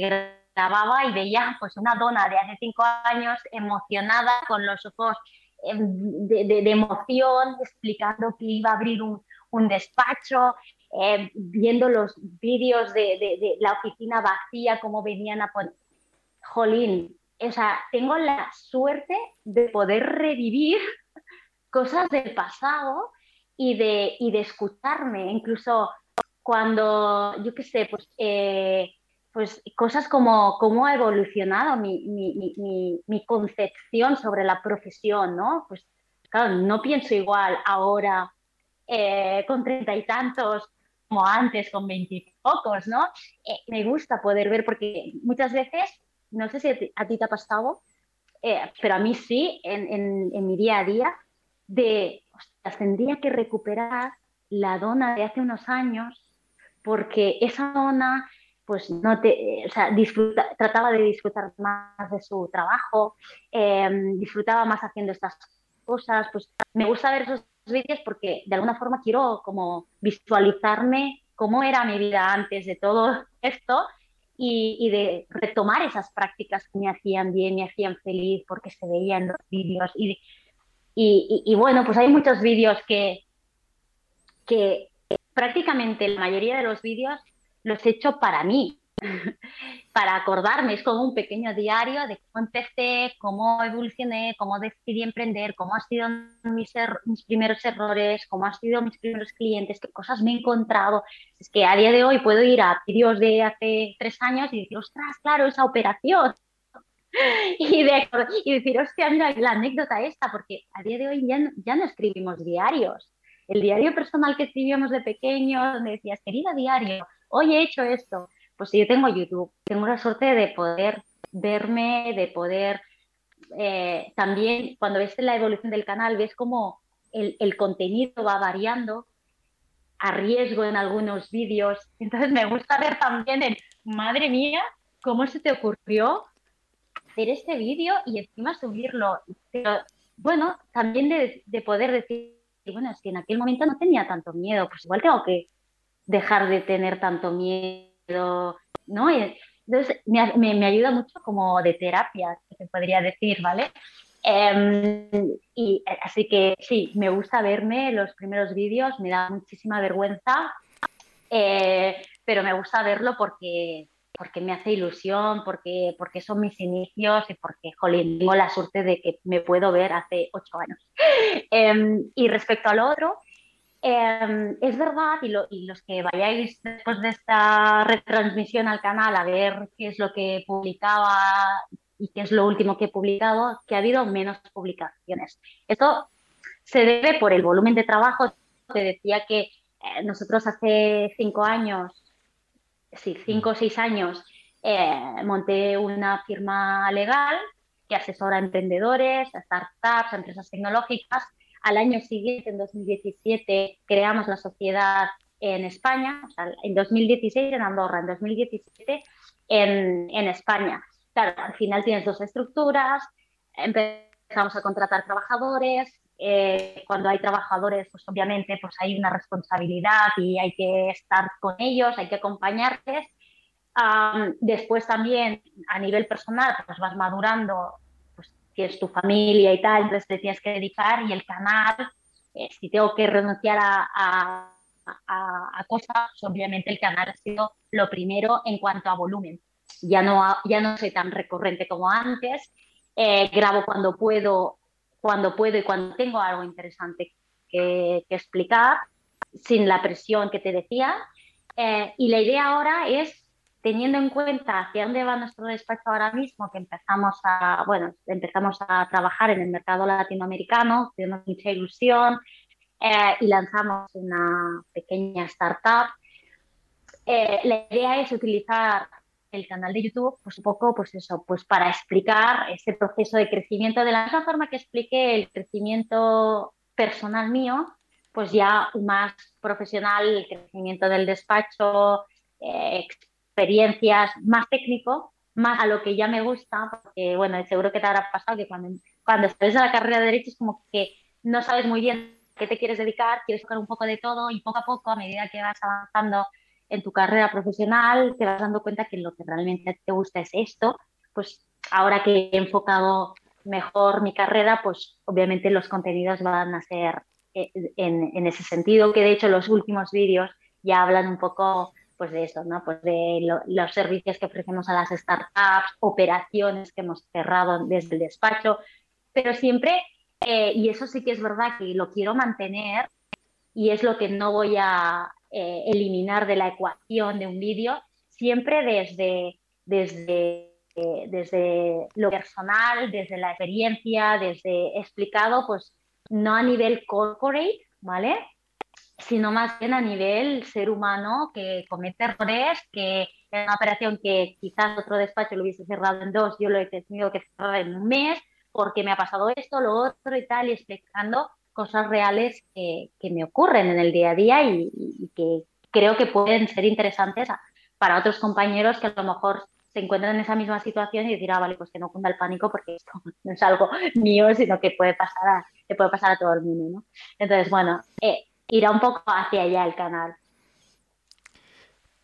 grababa y veía pues una dona de hace cinco años emocionada con los ojos Em, de, emoción, explicando que iba a abrir un, despacho, em, viendo los vídeos de, la oficina vacía, cómo venían a poner. Jolín, o sea, tengo la suerte de poder revivir cosas del pasado y de, y de escucharme, incluso cuando, yo qué sé, pues eh, pues cosas como cómo ha evolucionado mi, mi, concepción sobre la profesión, ¿no? Pues claro, no pienso igual ahora eh, con treinta y tantos como antes con veintipocos, ¿no? Eh, me gusta poder ver porque muchas veces, no sé si a ti te ha pasado, eh, pero a mí sí, en, en, mi día a día, de, ostras, tendría que recuperar la dona de hace unos años porque esa dona pues no te, o sea, disfruta, trataba de disfrutar más de su trabajo, em, disfrutaba más haciendo estas cosas, pues me gusta ver esos vídeos porque de alguna forma quiero como visualizarme cómo era mi vida antes de todo esto y, de retomar esas prácticas que me hacían bien, me hacían feliz porque se veían los vídeos y, y, y bueno, pues hay muchos vídeos que, que prácticamente la mayoría de los vídeos los he hecho para mí, para acordarme. Es como un pequeño diario de cómo empecé, cómo evolucioné, cómo decidí emprender, cómo han sido mis, er-, mis primeros errores, cómo han sido mis primeros clientes, qué cosas me he encontrado. Es que a día de hoy puedo ir a vídeos de hace tres años y decir, ostras, claro, esa operación. Y, decir, hostia, mira la anécdota esta, porque a día de hoy ya no escribimos diarios. El diario personal que escribíamos de pequeño, donde decías, querida diario, hoy he hecho esto. Pues yo tengo YouTube, tengo la suerte de poder verme, de poder eh, también, cuando ves la evolución del canal, ves cómo el, contenido va variando a riesgo en algunos vídeos. Entonces me gusta ver también el, madre mía, cómo se te ocurrió hacer este vídeo y encima subirlo. Pero bueno, también de, poder decir, bueno, es que en aquel momento no tenía tanto miedo, pues igual tengo que dejar de tener tanto miedo, ¿no? Entonces, me, ayuda mucho como de terapia, se podría decir, ¿vale? Em, y así que sí, me gusta verme los primeros vídeos, me da muchísima vergüenza, eh, pero me gusta verlo porque, porque me hace ilusión, porque, porque son mis inicios y porque, jolín, tengo la suerte de que me puedo ver hace ocho años. Em, y respecto al otro, Em, es verdad, y, los que vayáis después de esta retransmisión al canal a ver qué es lo que publicaba y qué es lo último que he publicado, que ha habido menos publicaciones. Esto se debe por el volumen de trabajo. Te decía que eh, nosotros hace cinco años, sí, cinco o seis años, eh, monté una firma legal que asesora a emprendedores, a startups, a empresas tecnológicas al año siguiente, en 2017, creamos la sociedad en España, en 2016 en Andorra, en 2017 en, en España. Claro, al final tienes dos estructuras, empezamos a contratar trabajadores, eh, cuando hay trabajadores, pues obviamente pues hay una responsabilidad y hay que estar con ellos, hay que acompañarles. después también a nivel personal, pues vas madurando es tu familia y tal, entonces te tienes que dedicar y el canal, eh, si tengo que renunciar a, a, cosas, obviamente el canal ha sido lo primero en cuanto a volumen. Ya no, ya no soy tan recurrente como antes, eh, grabo cuando puedo, cuando puedo y cuando tengo algo interesante que, explicar, sin la presión que te decía. Eh, y la idea ahora es teniendo en cuenta hacia dónde va nuestro despacho ahora mismo, que empezamos a, bueno, empezamos a trabajar en el mercado latinoamericano, tenemos mucha ilusión eh, y lanzamos una pequeña startup. Eh, la idea es utilizar el canal de YouTube, pues un poco, pues eso, pues para explicar ese proceso de crecimiento de la misma forma que expliqué el crecimiento personal mío, pues ya más profesional, el crecimiento del despacho, eh, experiencias más técnico, más a lo que ya me gusta, porque bueno, seguro que te habrá pasado que cuando, cuando estás a la carrera de Derecho es como que no sabes muy bien qué te quieres dedicar, quieres tocar un poco de todo y poco a poco, a medida que vas avanzando en tu carrera profesional, te vas dando cuenta que lo que realmente te gusta es esto, pues ahora que he enfocado mejor mi carrera, pues obviamente los contenidos van a ser eh, en, en ese sentido, que de hecho los últimos vídeos ya hablan un poco pues de eso, ¿no? Pues de los servicios que ofrecemos a las startups, operaciones que hemos cerrado desde el despacho, pero siempre, eh, y eso sí que es verdad que lo quiero mantener y es lo que no voy a eh, eliminar de la ecuación de un vídeo, siempre desde, desde, eh, desde lo personal, desde la experiencia, desde explicado, pues no a nivel corporate, ¿vale? Sino más bien a nivel ser humano que comete errores, que es una operación que quizás otro despacho lo hubiese cerrado en dos, yo lo he tenido que cerrar en un mes porque me ha pasado esto, lo otro y tal, y explicando cosas reales que, que me ocurren en el día a día y, que creo que pueden ser interesantes para otros compañeros que a lo mejor se encuentran en esa misma situación y decir, ah, vale, pues que no cunda el pánico porque esto no es algo mío, sino que puede pasar a, puede pasar a todo el mundo, ¿no? Entonces, bueno, eh, irá un poco hacia allá el canal.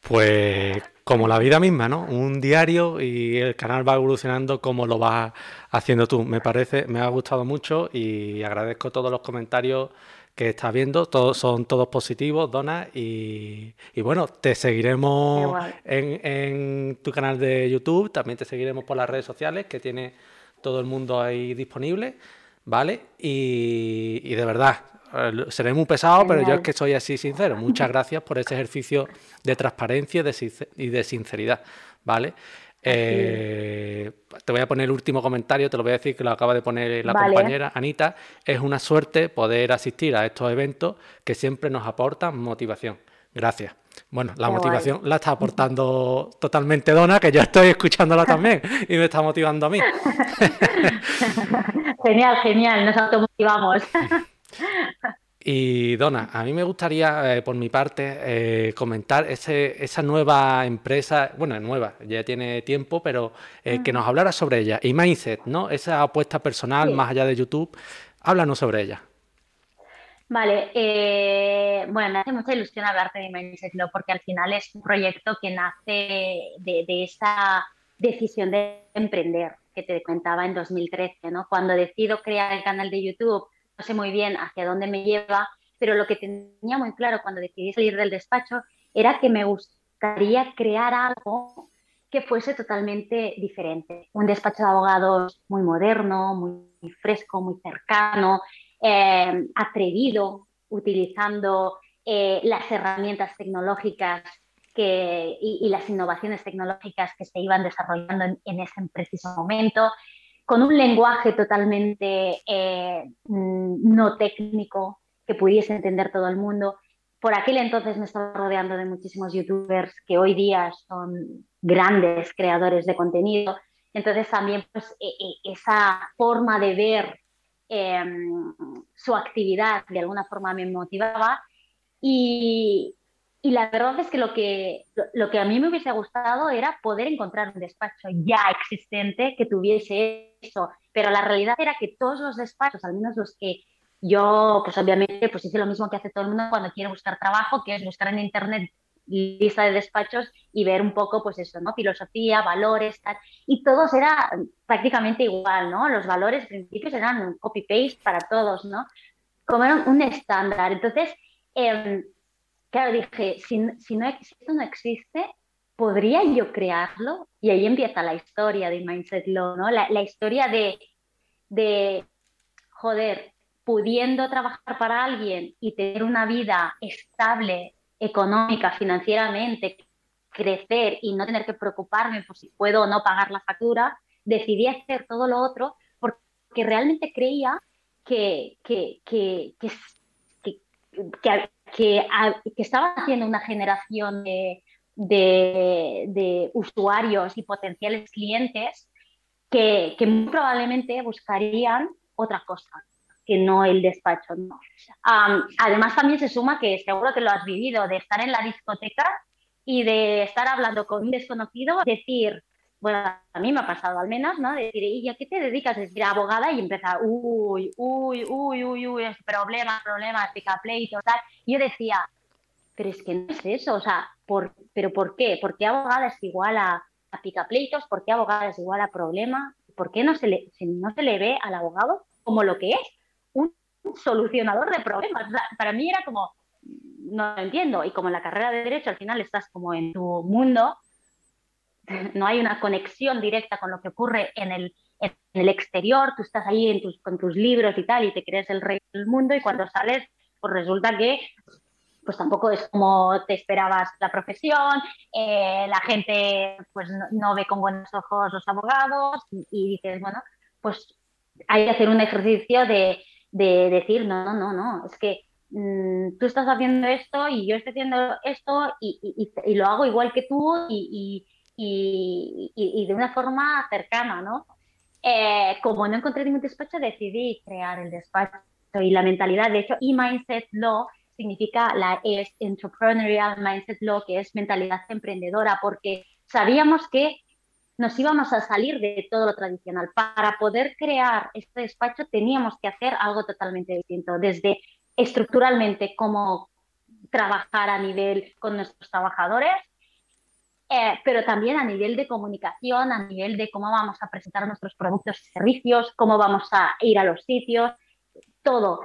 Pues como la vida misma, ¿no? Un diario y el canal va evolucionando como lo vas haciendo tú. Me parece, me ha gustado mucho y agradezco todos los comentarios que estás viendo. Todos son todos positivos, Dona. Y, bueno, te seguiremos en, tu canal de YouTube. También te seguiremos por las redes sociales que tiene todo el mundo ahí disponible. ¿Vale? y de verdad, seré muy pesado, pero yo es que soy así sincero. Muchas gracias por ese ejercicio de transparencia y de sinceridad, ¿vale? Eh, te voy a poner el último comentario, te lo voy a decir que lo acaba de poner la compañera Anita. Es una suerte poder asistir a estos eventos que siempre nos aportan motivación. Gracias. Bueno, la motivación la está aportando totalmente Dona, que yo estoy escuchándola también y me está motivando a mí. genial, genial, nos automotivamos. Y Dona, a mí me gustaría, eh, por mi parte, eh, comentar ese, esa nueva empresa, bueno, nueva, ya tiene tiempo, pero eh, que nos hablara sobre ella. Y Mindset, ¿no? Esa apuesta personal más allá de YouTube. Háblanos sobre ella. Vale, bueno, me hace mucha ilusión hablarte de Mindset, ¿no? porque al final es un proyecto que nace de, de esa decisión de emprender que te contaba en 2013, ¿no? Cuando decido crear el canal de YouTube sé muy bien hacia dónde me lleva, pero lo que tenía muy claro cuando decidí salir del despacho era que me gustaría crear algo que fuese totalmente diferente. Un despacho de abogados muy moderno, muy fresco, muy cercano, eh, atrevido, utilizando eh, las herramientas tecnológicas y, las innovaciones tecnológicas que se iban desarrollando en ese preciso momento, con un lenguaje totalmente eh, mm, no técnico que pudiese entender todo el mundo. Por aquel entonces me estaba rodeando de muchísimos youtubers que hoy día son grandes creadores de contenido. Entonces también pues, e, e, esa forma de ver em, su actividad de alguna forma me motivaba y, y la verdad es que lo, que lo que a mí me hubiese gustado era poder encontrar un despacho ya existente que tuviese eso, pero la realidad era que todos los despachos, al menos los que yo, pues obviamente, pues hice lo mismo que hace todo el mundo cuando quiere buscar trabajo, que es buscar en Internet lista de despachos y ver un poco, pues eso, ¿no? Filosofía, valores, tal. Y todos era prácticamente igual, ¿no? Los valores, principios eran copy-paste para todos, ¿no? Como era un estándar. Entonces, eh, claro, dije, si, no, esto no existe, ¿podría yo crearlo? Y ahí empieza la historia de Mindset Law, ¿no? La, historia de, de, joder, pudiendo trabajar para alguien y tener una vida estable, económica, financieramente, crecer y no tener que preocuparme por si puedo o no pagar la factura, decidí hacer todo lo otro porque realmente creía que, que, que, estaba haciendo una generación de, usuarios y potenciales clientes que, que muy probablemente buscarían otra cosa que no el despacho. ¿no? además, también se suma que seguro que lo has vivido, de estar en la discoteca y de estar hablando con un desconocido, decir, bueno, a mí me ha pasado al menos, ¿no? decir, ¿y a qué te dedicas? Decir, abogada y empezar, uy, uy, uy, uy, uy, problemas, problemas, pica pleito, tal. Y yo decía, pero es que no es eso, o sea, ¿por, ¿pero por qué? ¿Por qué abogada es igual a, a picapleitos? ¿Por qué abogada es igual a problema? ¿Por qué no se, le, no se le ve al abogado como lo que es? Un solucionador de problemas. para mí era como, no lo entiendo. Y como en la carrera de Derecho al final estás como en tu mundo, no hay una conexión directa con lo que ocurre en el, en el exterior, tú estás ahí en tus, con tus libros y tal y te crees el rey del mundo y cuando sales, pues resulta que pues tampoco es como te esperabas la profesión, eh, la gente pues no, ve con buenos ojos los abogados y, dices, bueno, pues hay que hacer un ejercicio de, de decir, no, no, no, no, es que mm, tú estás haciendo esto y yo estoy haciendo esto y, y lo hago igual que tú y, de una forma cercana, ¿no? Eh, como no encontré ningún despacho, decidí crear el despacho y la mentalidad, de hecho, e-Mindset Law significa la es Entrepreneurial Mindset Law, que es mentalidad emprendedora, porque sabíamos que nos íbamos a salir de todo lo tradicional. Para poder crear este despacho teníamos que hacer algo totalmente distinto, desde estructuralmente cómo trabajar a nivel con nuestros trabajadores, eh, pero también a nivel de comunicación, a nivel de cómo vamos a presentar nuestros productos y servicios, cómo vamos a ir a los sitios, todo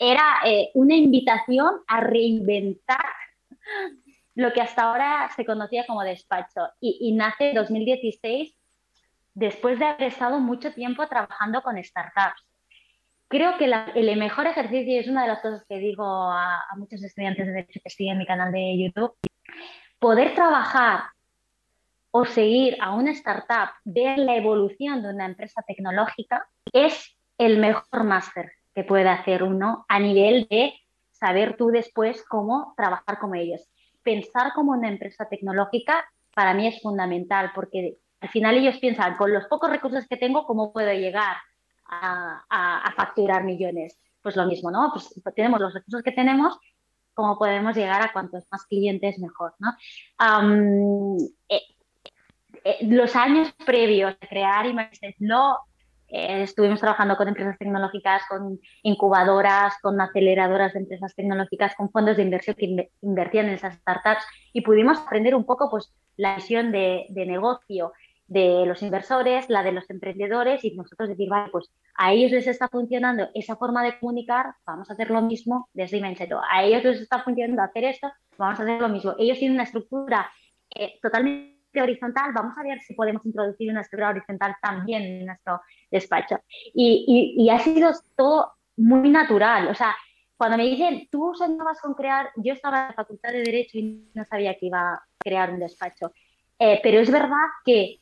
era eh, una invitación a reinventar lo que hasta ahora se conocía como despacho. Y, nace en 2016 después de haber estado mucho tiempo trabajando con startups. Creo que el mejor ejercicio, y es una de las cosas que digo a, a muchos estudiantes de que siguen mi canal de YouTube, poder trabajar o seguir a una startup, ver la evolución de una empresa tecnológica, es el mejor máster que puede hacer uno a nivel de saber tú después cómo trabajar con ellos. Pensar como una empresa tecnológica para mí es fundamental porque al final ellos piensan, con los pocos recursos que tengo, ¿cómo puedo llegar a, facturar millones? Pues lo mismo, ¿no? Pues tenemos los recursos que tenemos, ¿cómo podemos llegar a cuantos más clientes mejor. Eh, eh, los años previos de crear Images no eh, estuvimos trabajando con empresas tecnológicas, con incubadoras, con aceleradoras de empresas tecnológicas, con fondos de inversión que invertían en esas startups y pudimos aprender un poco pues, la visión de, negocio de los inversores, la de los emprendedores y nosotros decir, vale, pues a ellos les está funcionando esa forma de comunicar, vamos a hacer lo mismo desde Imenseto. A ellos les está funcionando hacer esto, vamos a hacer lo mismo. Ellos tienen una estructura eh, totalmente horizontal, vamos a ver si podemos introducir una estructura horizontal también en nuestro despacho. Y, ha sido todo muy natural. O sea, cuando me dicen, tú soñabas con crear, yo estaba en la facultad de Derecho y no sabía que iba a crear un despacho. Eh, pero es verdad que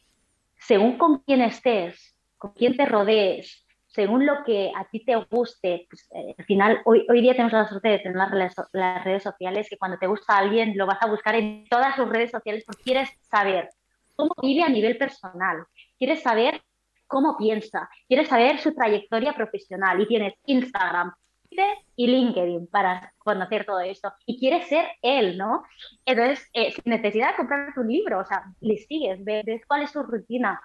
según con quién estés, con quién te rodees, según lo que a ti te guste, pues, eh, al final, hoy, hoy día tenemos la suerte de tener las redes, sociales, que cuando te gusta alguien lo vas a buscar en todas sus redes sociales porque quieres saber cómo vive a nivel personal, quieres saber cómo piensa, quieres saber su trayectoria profesional y tienes Instagram, y LinkedIn para conocer todo esto y quieres ser él, ¿no? Entonces, eh, sin necesidad de comprar tu libro, o sea, le sigues, ves cuál es su rutina,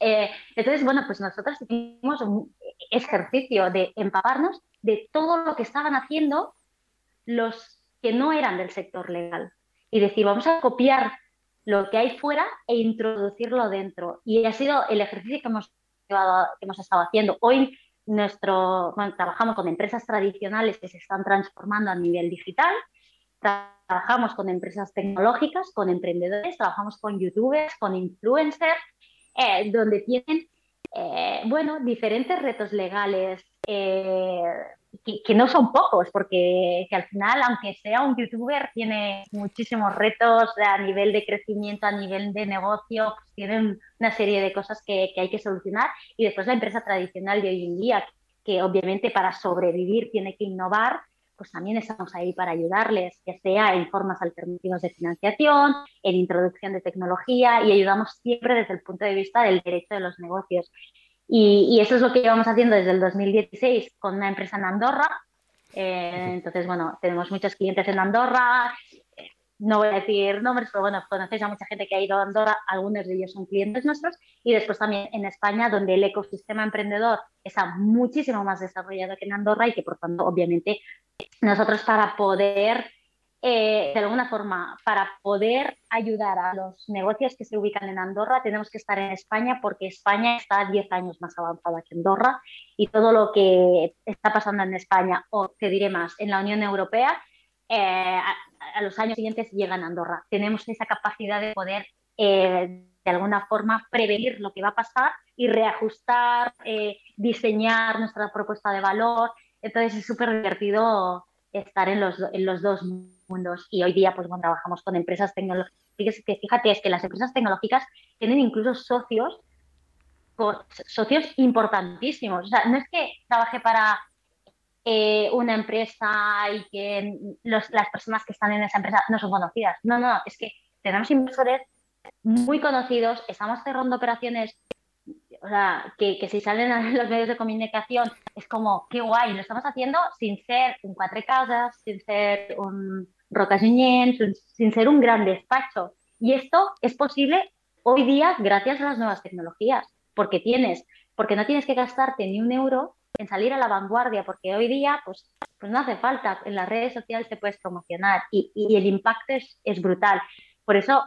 eh, entonces, bueno, pues nosotros hicimos un ejercicio de empaparnos de todo lo que estaban haciendo los que no eran del sector legal. y decir, vamos a copiar lo que hay fuera e introducirlo dentro. Y ha sido el ejercicio que hemos, que hemos estado haciendo. Hoy nuestro, trabajamos con empresas tradicionales que se están transformando a nivel digital, trabajamos con empresas tecnológicas, con emprendedores, trabajamos con youtubers, con influencers, eh, donde tienen, eh, bueno, diferentes retos legales, eh, que, no son pocos, porque que al final, aunque sea un youtuber, tiene muchísimos retos a nivel de crecimiento, a nivel de negocio, pues tienen una serie de cosas que, que, hay que solucionar. Y después la empresa tradicional de hoy en día, que obviamente para sobrevivir tiene que innovar, pues también estamos ahí para ayudarles, ya sea en formas alternativas de financiación, en introducción de tecnología y ayudamos siempre desde el punto de vista del derecho de los negocios. Y, eso es lo que llevamos haciendo desde el 2016 con una empresa en Andorra. Eh, entonces, bueno, tenemos muchos clientes en Andorra. No voy a decir nombres, pero bueno, conocéis a mucha gente que ha ido a Andorra. Algunos de ellos son clientes nuestros. Y después también en España, donde el ecosistema emprendedor está muchísimo más desarrollado que en Andorra y que, por tanto, obviamente, nosotros para poder eh, de alguna forma, para poder ayudar a los negocios que se ubican en Andorra, tenemos que estar en España porque España está 10 años más avanzada que Andorra y todo lo que está pasando en España, o te diré más, en la Unión Europea, eh, a, los años siguientes llegan a Andorra. Tenemos esa capacidad de poder, eh, de alguna forma, prevenir lo que va a pasar y reajustar, diseñar nuestra propuesta de valor. Entonces es súper divertido estar en los, en los dos. Y hoy día, pues bueno, trabajamos con empresas tecnológicas. Que fíjate, es que las empresas tecnológicas tienen incluso socios, socios importantísimos. O sea, no es que trabaje para eh, una empresa y que las personas que están en esa empresa no son conocidas. No, no, es que tenemos inversores muy conocidos, estamos cerrando operaciones o sea, que, que, si salen en los medios de comunicación es como, qué guay, lo estamos haciendo sin ser un cuatro casas, sin ser un Roca sin, sin ser un gran despacho. Y esto es posible hoy día gracias a las nuevas tecnologías, porque tienes, porque no tienes que gastarte ni un euro en salir a la vanguardia, porque hoy día pues, pues no hace falta, en las redes sociales te puedes promocionar y, el impacto es, es, brutal. Por eso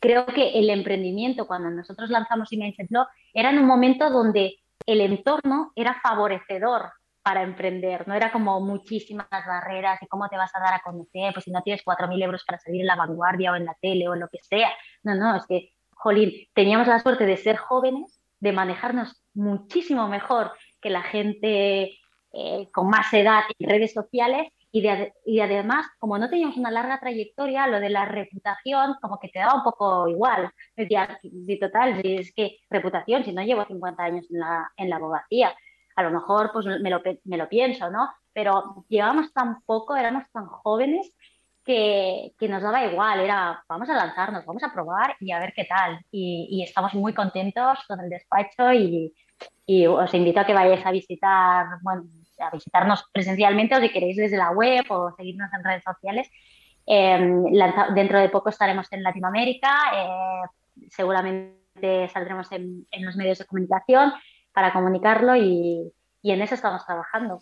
creo que el emprendimiento, cuando nosotros lanzamos Imagine Law, era en un momento donde el entorno era favorecedor para emprender, no era como muchísimas barreras y cómo te vas a dar a conocer, pues si no tienes 4.000 euros para salir en la vanguardia o en la tele o en lo que sea. No, no, es que, jolín, teníamos la suerte de ser jóvenes, de manejarnos muchísimo mejor que la gente eh, con más edad en redes sociales y, de, y además, como no teníamos una larga trayectoria, lo de la reputación como que te daba un poco igual. Decía, total, si es que reputación, si no llevo 50 años en la, en la abogacía a lo mejor pues me lo, me lo pienso, ¿no? Pero llevábamos tan poco, éramos tan jóvenes que, que, nos daba igual, era vamos a lanzarnos, vamos a probar y a ver qué tal. Y, estamos muy contentos con el despacho y, os invito a que vayáis a visitar, bueno, a visitarnos presencialmente o si queréis desde la web o seguirnos en redes sociales. Eh, dentro de poco estaremos en Latinoamérica, eh, seguramente saldremos en, en los medios de comunicación para comunicarlo y, en eso estamos trabajando.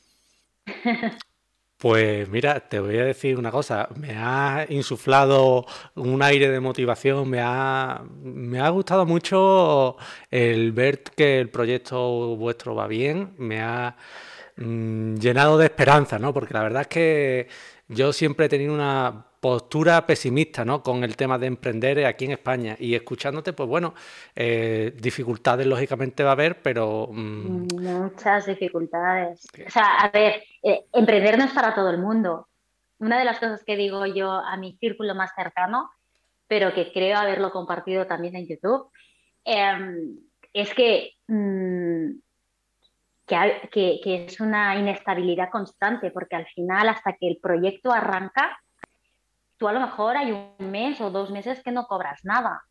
Pues mira, te voy a decir una cosa, me ha insuflado un aire de motivación, me ha, me ha gustado mucho el ver que el proyecto vuestro va bien, me ha mm, llenado de esperanza, ¿no? Porque la verdad es que yo siempre he tenido una postura pesimista ¿no? con el tema de emprender aquí en España. Y escuchándote, pues bueno, eh, dificultades lógicamente va a haber, pero... Mm, Muchas dificultades. O sea, a ver, eh, emprender no es para todo el mundo. Una de las cosas que digo yo a mi círculo más cercano, pero que creo haberlo compartido también en YouTube, em, es que, mm, que, que es una inestabilidad constante, porque al final, hasta que el proyecto arranca, tú a lo mejor hay un mes o dos meses que no cobras nada,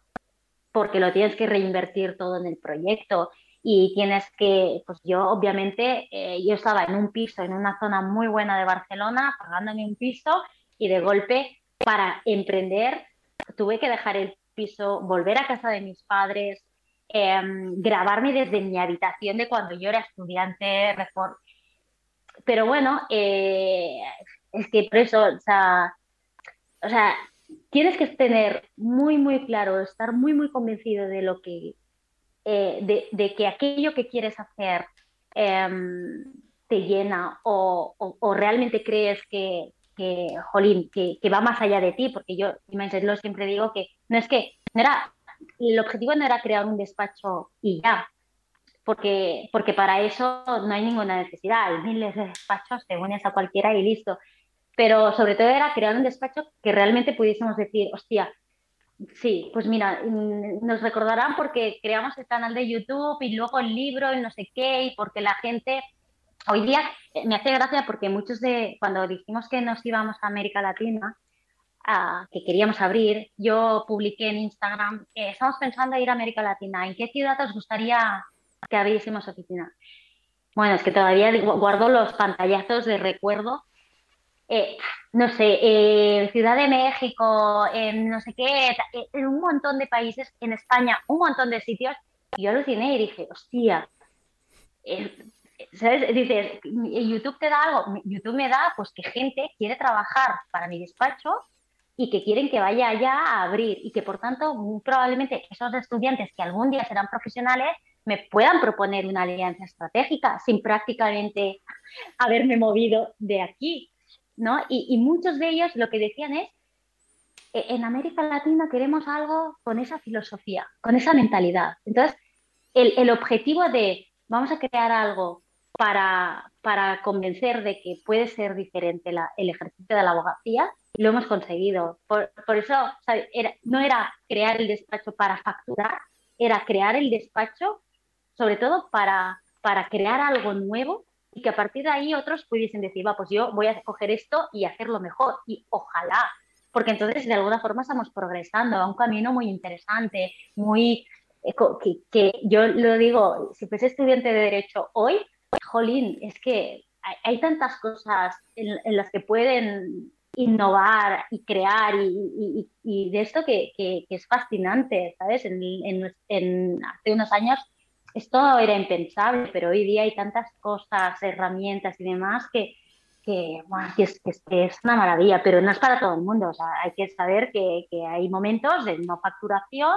porque lo tienes que reinvertir todo en el proyecto. Y tienes que, pues yo obviamente, eh, yo estaba en un piso, en una zona muy buena de Barcelona, pagándome un piso y de golpe para emprender tuve que dejar el piso, volver a casa de mis padres, em, grabarme desde mi habitación de cuando yo era estudiante, pero bueno, eh, es que por eso, o sea, o tienes que tener muy, muy claro, estar muy, muy convencido de lo que, eh, de, que aquello que quieres hacer em, te llena o, realmente crees que, que jolín, que, va más allá de ti, porque yo, lo siempre digo que no es que, no era, el objetivo no era crear un despacho y ya, porque, porque para eso no hay ninguna necesidad, hay miles de despachos, te unes a cualquiera y listo, pero sobre todo era crear un despacho que realmente pudiésemos decir, hostia, sí, pues mira, mm, nos recordarán porque creamos el canal de YouTube y luego el libro y no sé qué, y porque la gente, hoy día eh, me hace gracia porque muchos de, cuando dijimos que nos íbamos a América Latina, que queríamos abrir, yo publiqué en Instagram, que estamos pensando en ir a América Latina, ¿en qué ciudad os gustaría que abriésemos oficina? Bueno, es que todavía guardo los pantallazos de recuerdo eh, no sé, eh, Ciudad de México, en no sé qué, en un montón de países, en España, un montón de sitios. Yo aluciné y dije, hostia, eh, ¿sabes? Dices, ¿YouTube te da algo? YouTube me da pues que gente quiere trabajar para mi despacho y que quieren que vaya allá a abrir y que por tanto probablemente esos estudiantes que algún día serán profesionales me puedan proponer una alianza estratégica sin prácticamente haberme movido de aquí. ¿no? Y, muchos de ellos lo que decían es, e, en América Latina queremos algo con esa filosofía, con esa mentalidad. Entonces, el, objetivo de vamos a crear algo para, para, convencer de que puede ser diferente el ejercicio de la abogacía, lo hemos conseguido. Por, eso no era crear el despacho para facturar, era crear el despacho sobre todo para, para crear algo nuevo y que a partir de ahí otros pudiesen decir, va, pues yo voy a coger esto y hacerlo mejor. Y ojalá, porque entonces de alguna forma estamos progresando a un camino muy interesante, muy... Eh, que, yo lo digo, si fuese estudiante de Derecho hoy, jolín, es que hay, tantas cosas en, las que pueden innovar y crear y, de esto que, es fascinante, ¿sabes? En, en, hace unos años esto era impensable, pero hoy día hay tantas cosas, herramientas y demás que, es, una maravilla, pero no es para todo el mundo. Hay que saber que hay momentos de no facturación,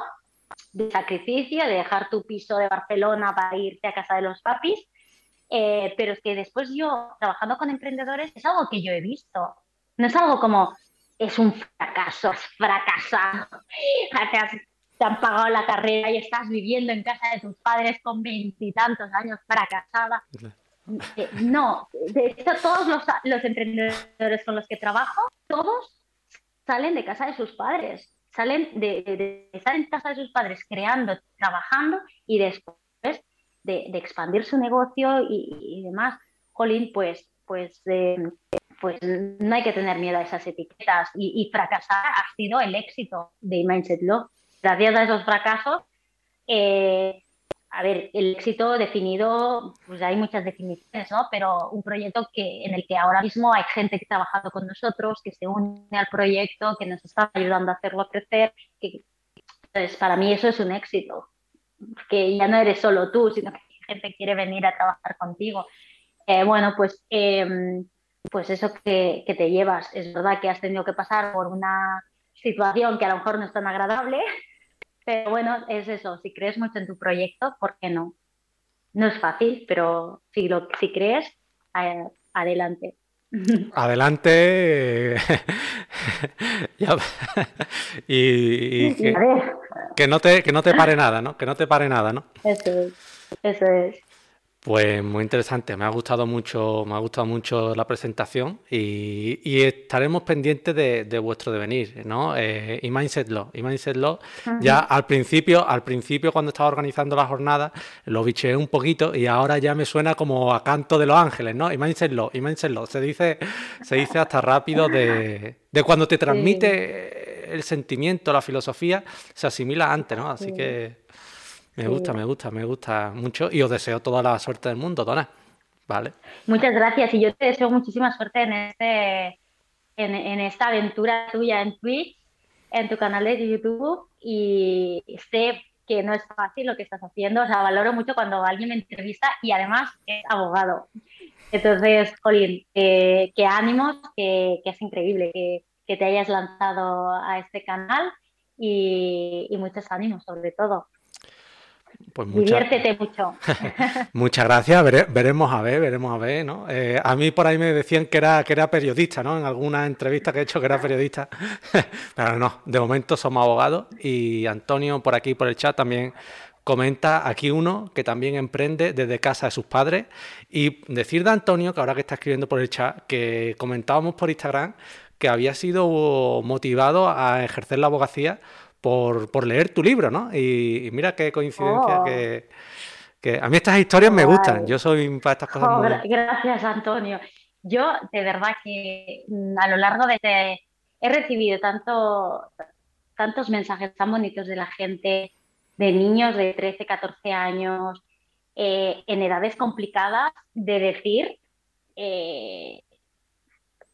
de sacrificio, de dejar tu piso de Barcelona para irte a casa de los papis. Eh, pero es que después yo, trabajando con emprendedores, es algo que yo he visto. No es algo como, es un fracaso, has fracasado, te han pagado la carrera y estás viviendo en casa de tus padres con veintitantos años fracasada. Eh, no, de hecho todos los, emprendedores con los que trabajo, todos salen de casa de sus padres, salen de, estar en casa de sus padres creando, trabajando y después de, expandir su negocio y, demás. Jolín, pues, pues, eh, pues no hay que tener miedo a esas etiquetas y, fracasar ha sido el éxito de Mindset Law gracias a esos fracasos, eh, a ver, el éxito definido, pues hay muchas definiciones, ¿no? Pero un proyecto que, en el que ahora mismo hay gente que está trabajando con nosotros, que se une al proyecto, que nos está ayudando a hacerlo crecer. Que, entonces, para mí eso es un éxito, que ya no eres solo tú, sino que gente quiere venir a trabajar contigo. Eh, bueno, pues, em, pues eso que, que te llevas. Es verdad que has tenido que pasar por una situación que a lo mejor no es tan agradable, pero bueno, es eso, si crees mucho en tu proyecto, ¿por qué no? No es fácil, pero si, lo, si crees, adelante. Adelante. y, que, no te, que no te pare nada, ¿no? Que no te pare nada, ¿no? Eso es. Eso es. Pues muy interesante, me ha gustado mucho, me ha gustado mucho la presentación y, estaremos pendientes de, vuestro devenir, ¿no? Eh, y Mindset Law, y Mindset Law, ya al principio, al principio cuando estaba organizando la jornada, lo bicheé un poquito y ahora ya me suena como a canto de los ángeles, ¿no? Y Mindset Law, y Mindset Law, se dice, se dice hasta rápido de, cuando te transmite el sentimiento, la filosofía, se asimila antes, ¿no? Así que me gusta, me gusta, me gusta mucho y os deseo toda la suerte del mundo, Dona. Vale. Muchas gracias y yo te deseo muchísima suerte en este en, esta aventura tuya en Twitch, en tu canal de YouTube y sé que no es fácil lo que estás haciendo, o sea, valoro mucho cuando alguien me entrevista y además es abogado. Entonces, Colin, que ánimos, que, es increíble, que, que te hayas lanzado a este canal y, muchos ánimos sobre todo. Pues Diviértete mucho. Muchas gracias. veremos a ver, veremos a ver, ¿no? Eh, a mí por ahí me decían que era, que era periodista, ¿no? En alguna entrevista que he hecho que era periodista. Pero no, de momento somos abogados. Y Antonio por aquí, por el chat, también comenta aquí uno que también emprende desde casa de sus padres. Y decir de Antonio, que ahora que está escribiendo por el chat, que comentábamos por Instagram que había sido motivado a ejercer la abogacía por, leer tu libro, ¿no? Y, mira qué coincidencia oh. que, a mí estas historias me gustan. Yo soy para estas cosas. Oh, gracias, Antonio. Yo, de verdad que mm, a lo largo de este, he recibido tanto, tantos mensajes tan bonitos de la gente, de niños de 13, 14 años, eh, en edades complicadas, de decir, eh,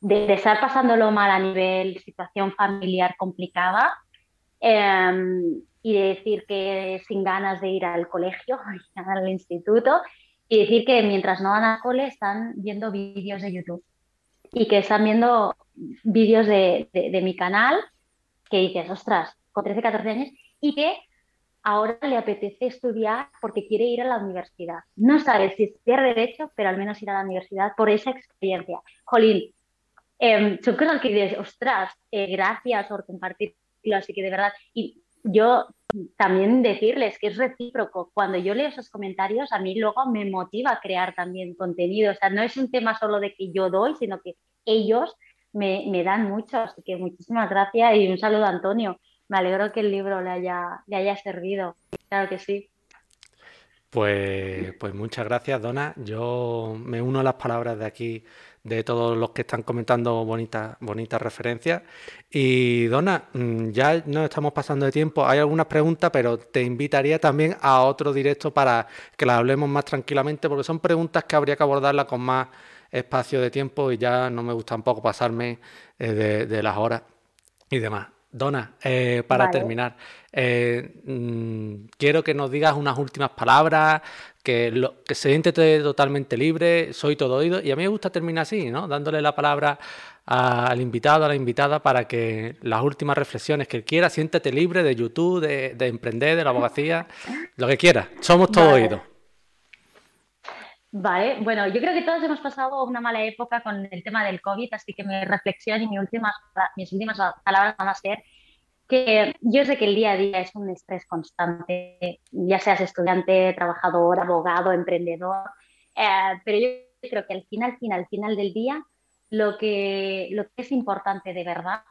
de, estar pasándolo mal a nivel situación familiar complicada em, y de decir que sin ganas de ir al colegio, al instituto, y decir que mientras no van al cole están viendo vídeos de YouTube y que están viendo vídeos de, de, mi canal que dices, ostras, con 13, 14 años, y que ahora le apetece estudiar porque quiere ir a la universidad. No sabe si estudiar derecho, pero al menos ir a la universidad por esa experiencia. Jolín, eh, son que dices, ostras, eh, gracias por compartirlo, así que de verdad, y yo también decirles que es recíproco, cuando yo leo esos comentarios, a mí luego me motiva a crear también contenido, o sea, no es un tema solo de que yo doy, sino que ellos me, me dan mucho, así que muchísimas gracias y un saludo a Antonio. Me alegro que el libro le haya, le haya servido, claro que sí. Pues, pues muchas gracias, Dona. Yo me uno a las palabras de aquí de todos los que están comentando bonitas, bonitas referencias. Y Dona, mm, ya nos estamos pasando de tiempo. Hay algunas preguntas, pero te invitaría también a otro directo para que las hablemos más tranquilamente, porque son preguntas que habría que abordarlas con más espacio de tiempo y ya no me gusta tampoco pasarme eh, de, las horas y demás. Dona, eh, para terminar, eh, mm, quiero que nos digas unas últimas palabras, que, lo, que se siente totalmente libre, soy todo oído. Y a mí me gusta terminar así, ¿no? Dándole la palabra al invitado, a la invitada, para que las últimas reflexiones que quiera, siéntete libre de YouTube, de, emprender, de la abogacía, lo que quiera. Somos todo oído. Vale, bueno, yo creo que todos hemos pasado una mala época con el tema del COVID, así que mi reflexión y mi últimas, mis últimas palabras van a ser que yo sé que el día a día es un estrés constante, ya seas estudiante, trabajador, abogado, emprendedor, eh, pero yo creo que al final, final, final del día, lo que, lo que es importante de verdad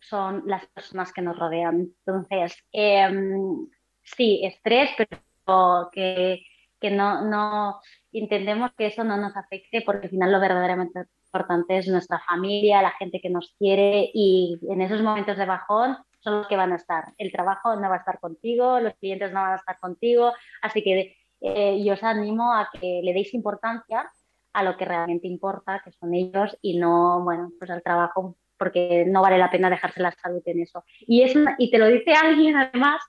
son las personas que nos rodean. Entonces, em, sí, estrés, pero que, que no, no intentemos que eso no nos afecte porque al final lo verdaderamente importante es nuestra familia, la gente que nos quiere y en esos momentos de bajón son los que van a estar. El trabajo no va a estar contigo, los clientes no van a estar contigo, así que eh, yo os animo a que le deis importancia a lo que realmente importa, que son ellos, y no, bueno, pues al trabajo, porque no vale la pena dejarse la salud en eso. Y, es y te lo dice alguien, además,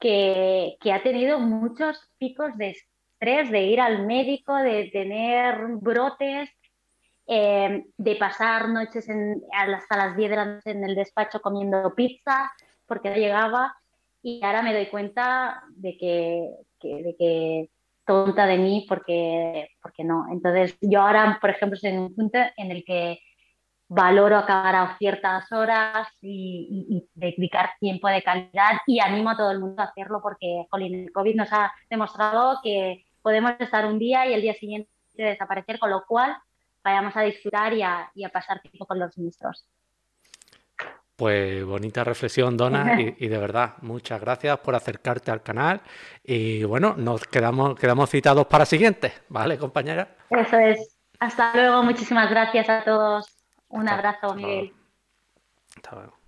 que, que ha tenido muchos picos de estrés, de ir al médico, de tener brotes, Em, de pasar noches hasta las 10 de la noche en el despacho comiendo pizza porque no llegaba y ahora me doy cuenta de que, de que tonta de mí porque, porque no. Entonces yo ahora, por ejemplo, estoy en un punto en el que valoro acabar a ciertas horas y, dedicar tiempo de calidad y animo a todo el mundo a hacerlo porque jolín, el COVID nos ha demostrado que podemos estar un día y el día siguiente desaparecer, con lo cual vayamos a disfrutar y a, pasar tiempo con los nuestros. Pues bonita reflexión, Dona, y, de verdad, muchas gracias por acercarte al canal. Y bueno, nos quedamos, quedamos citados para siguientes, ¿vale, compañera? Eso es. Hasta luego, muchísimas gracias a todos. Un abrazo, Miguel. Hasta luego.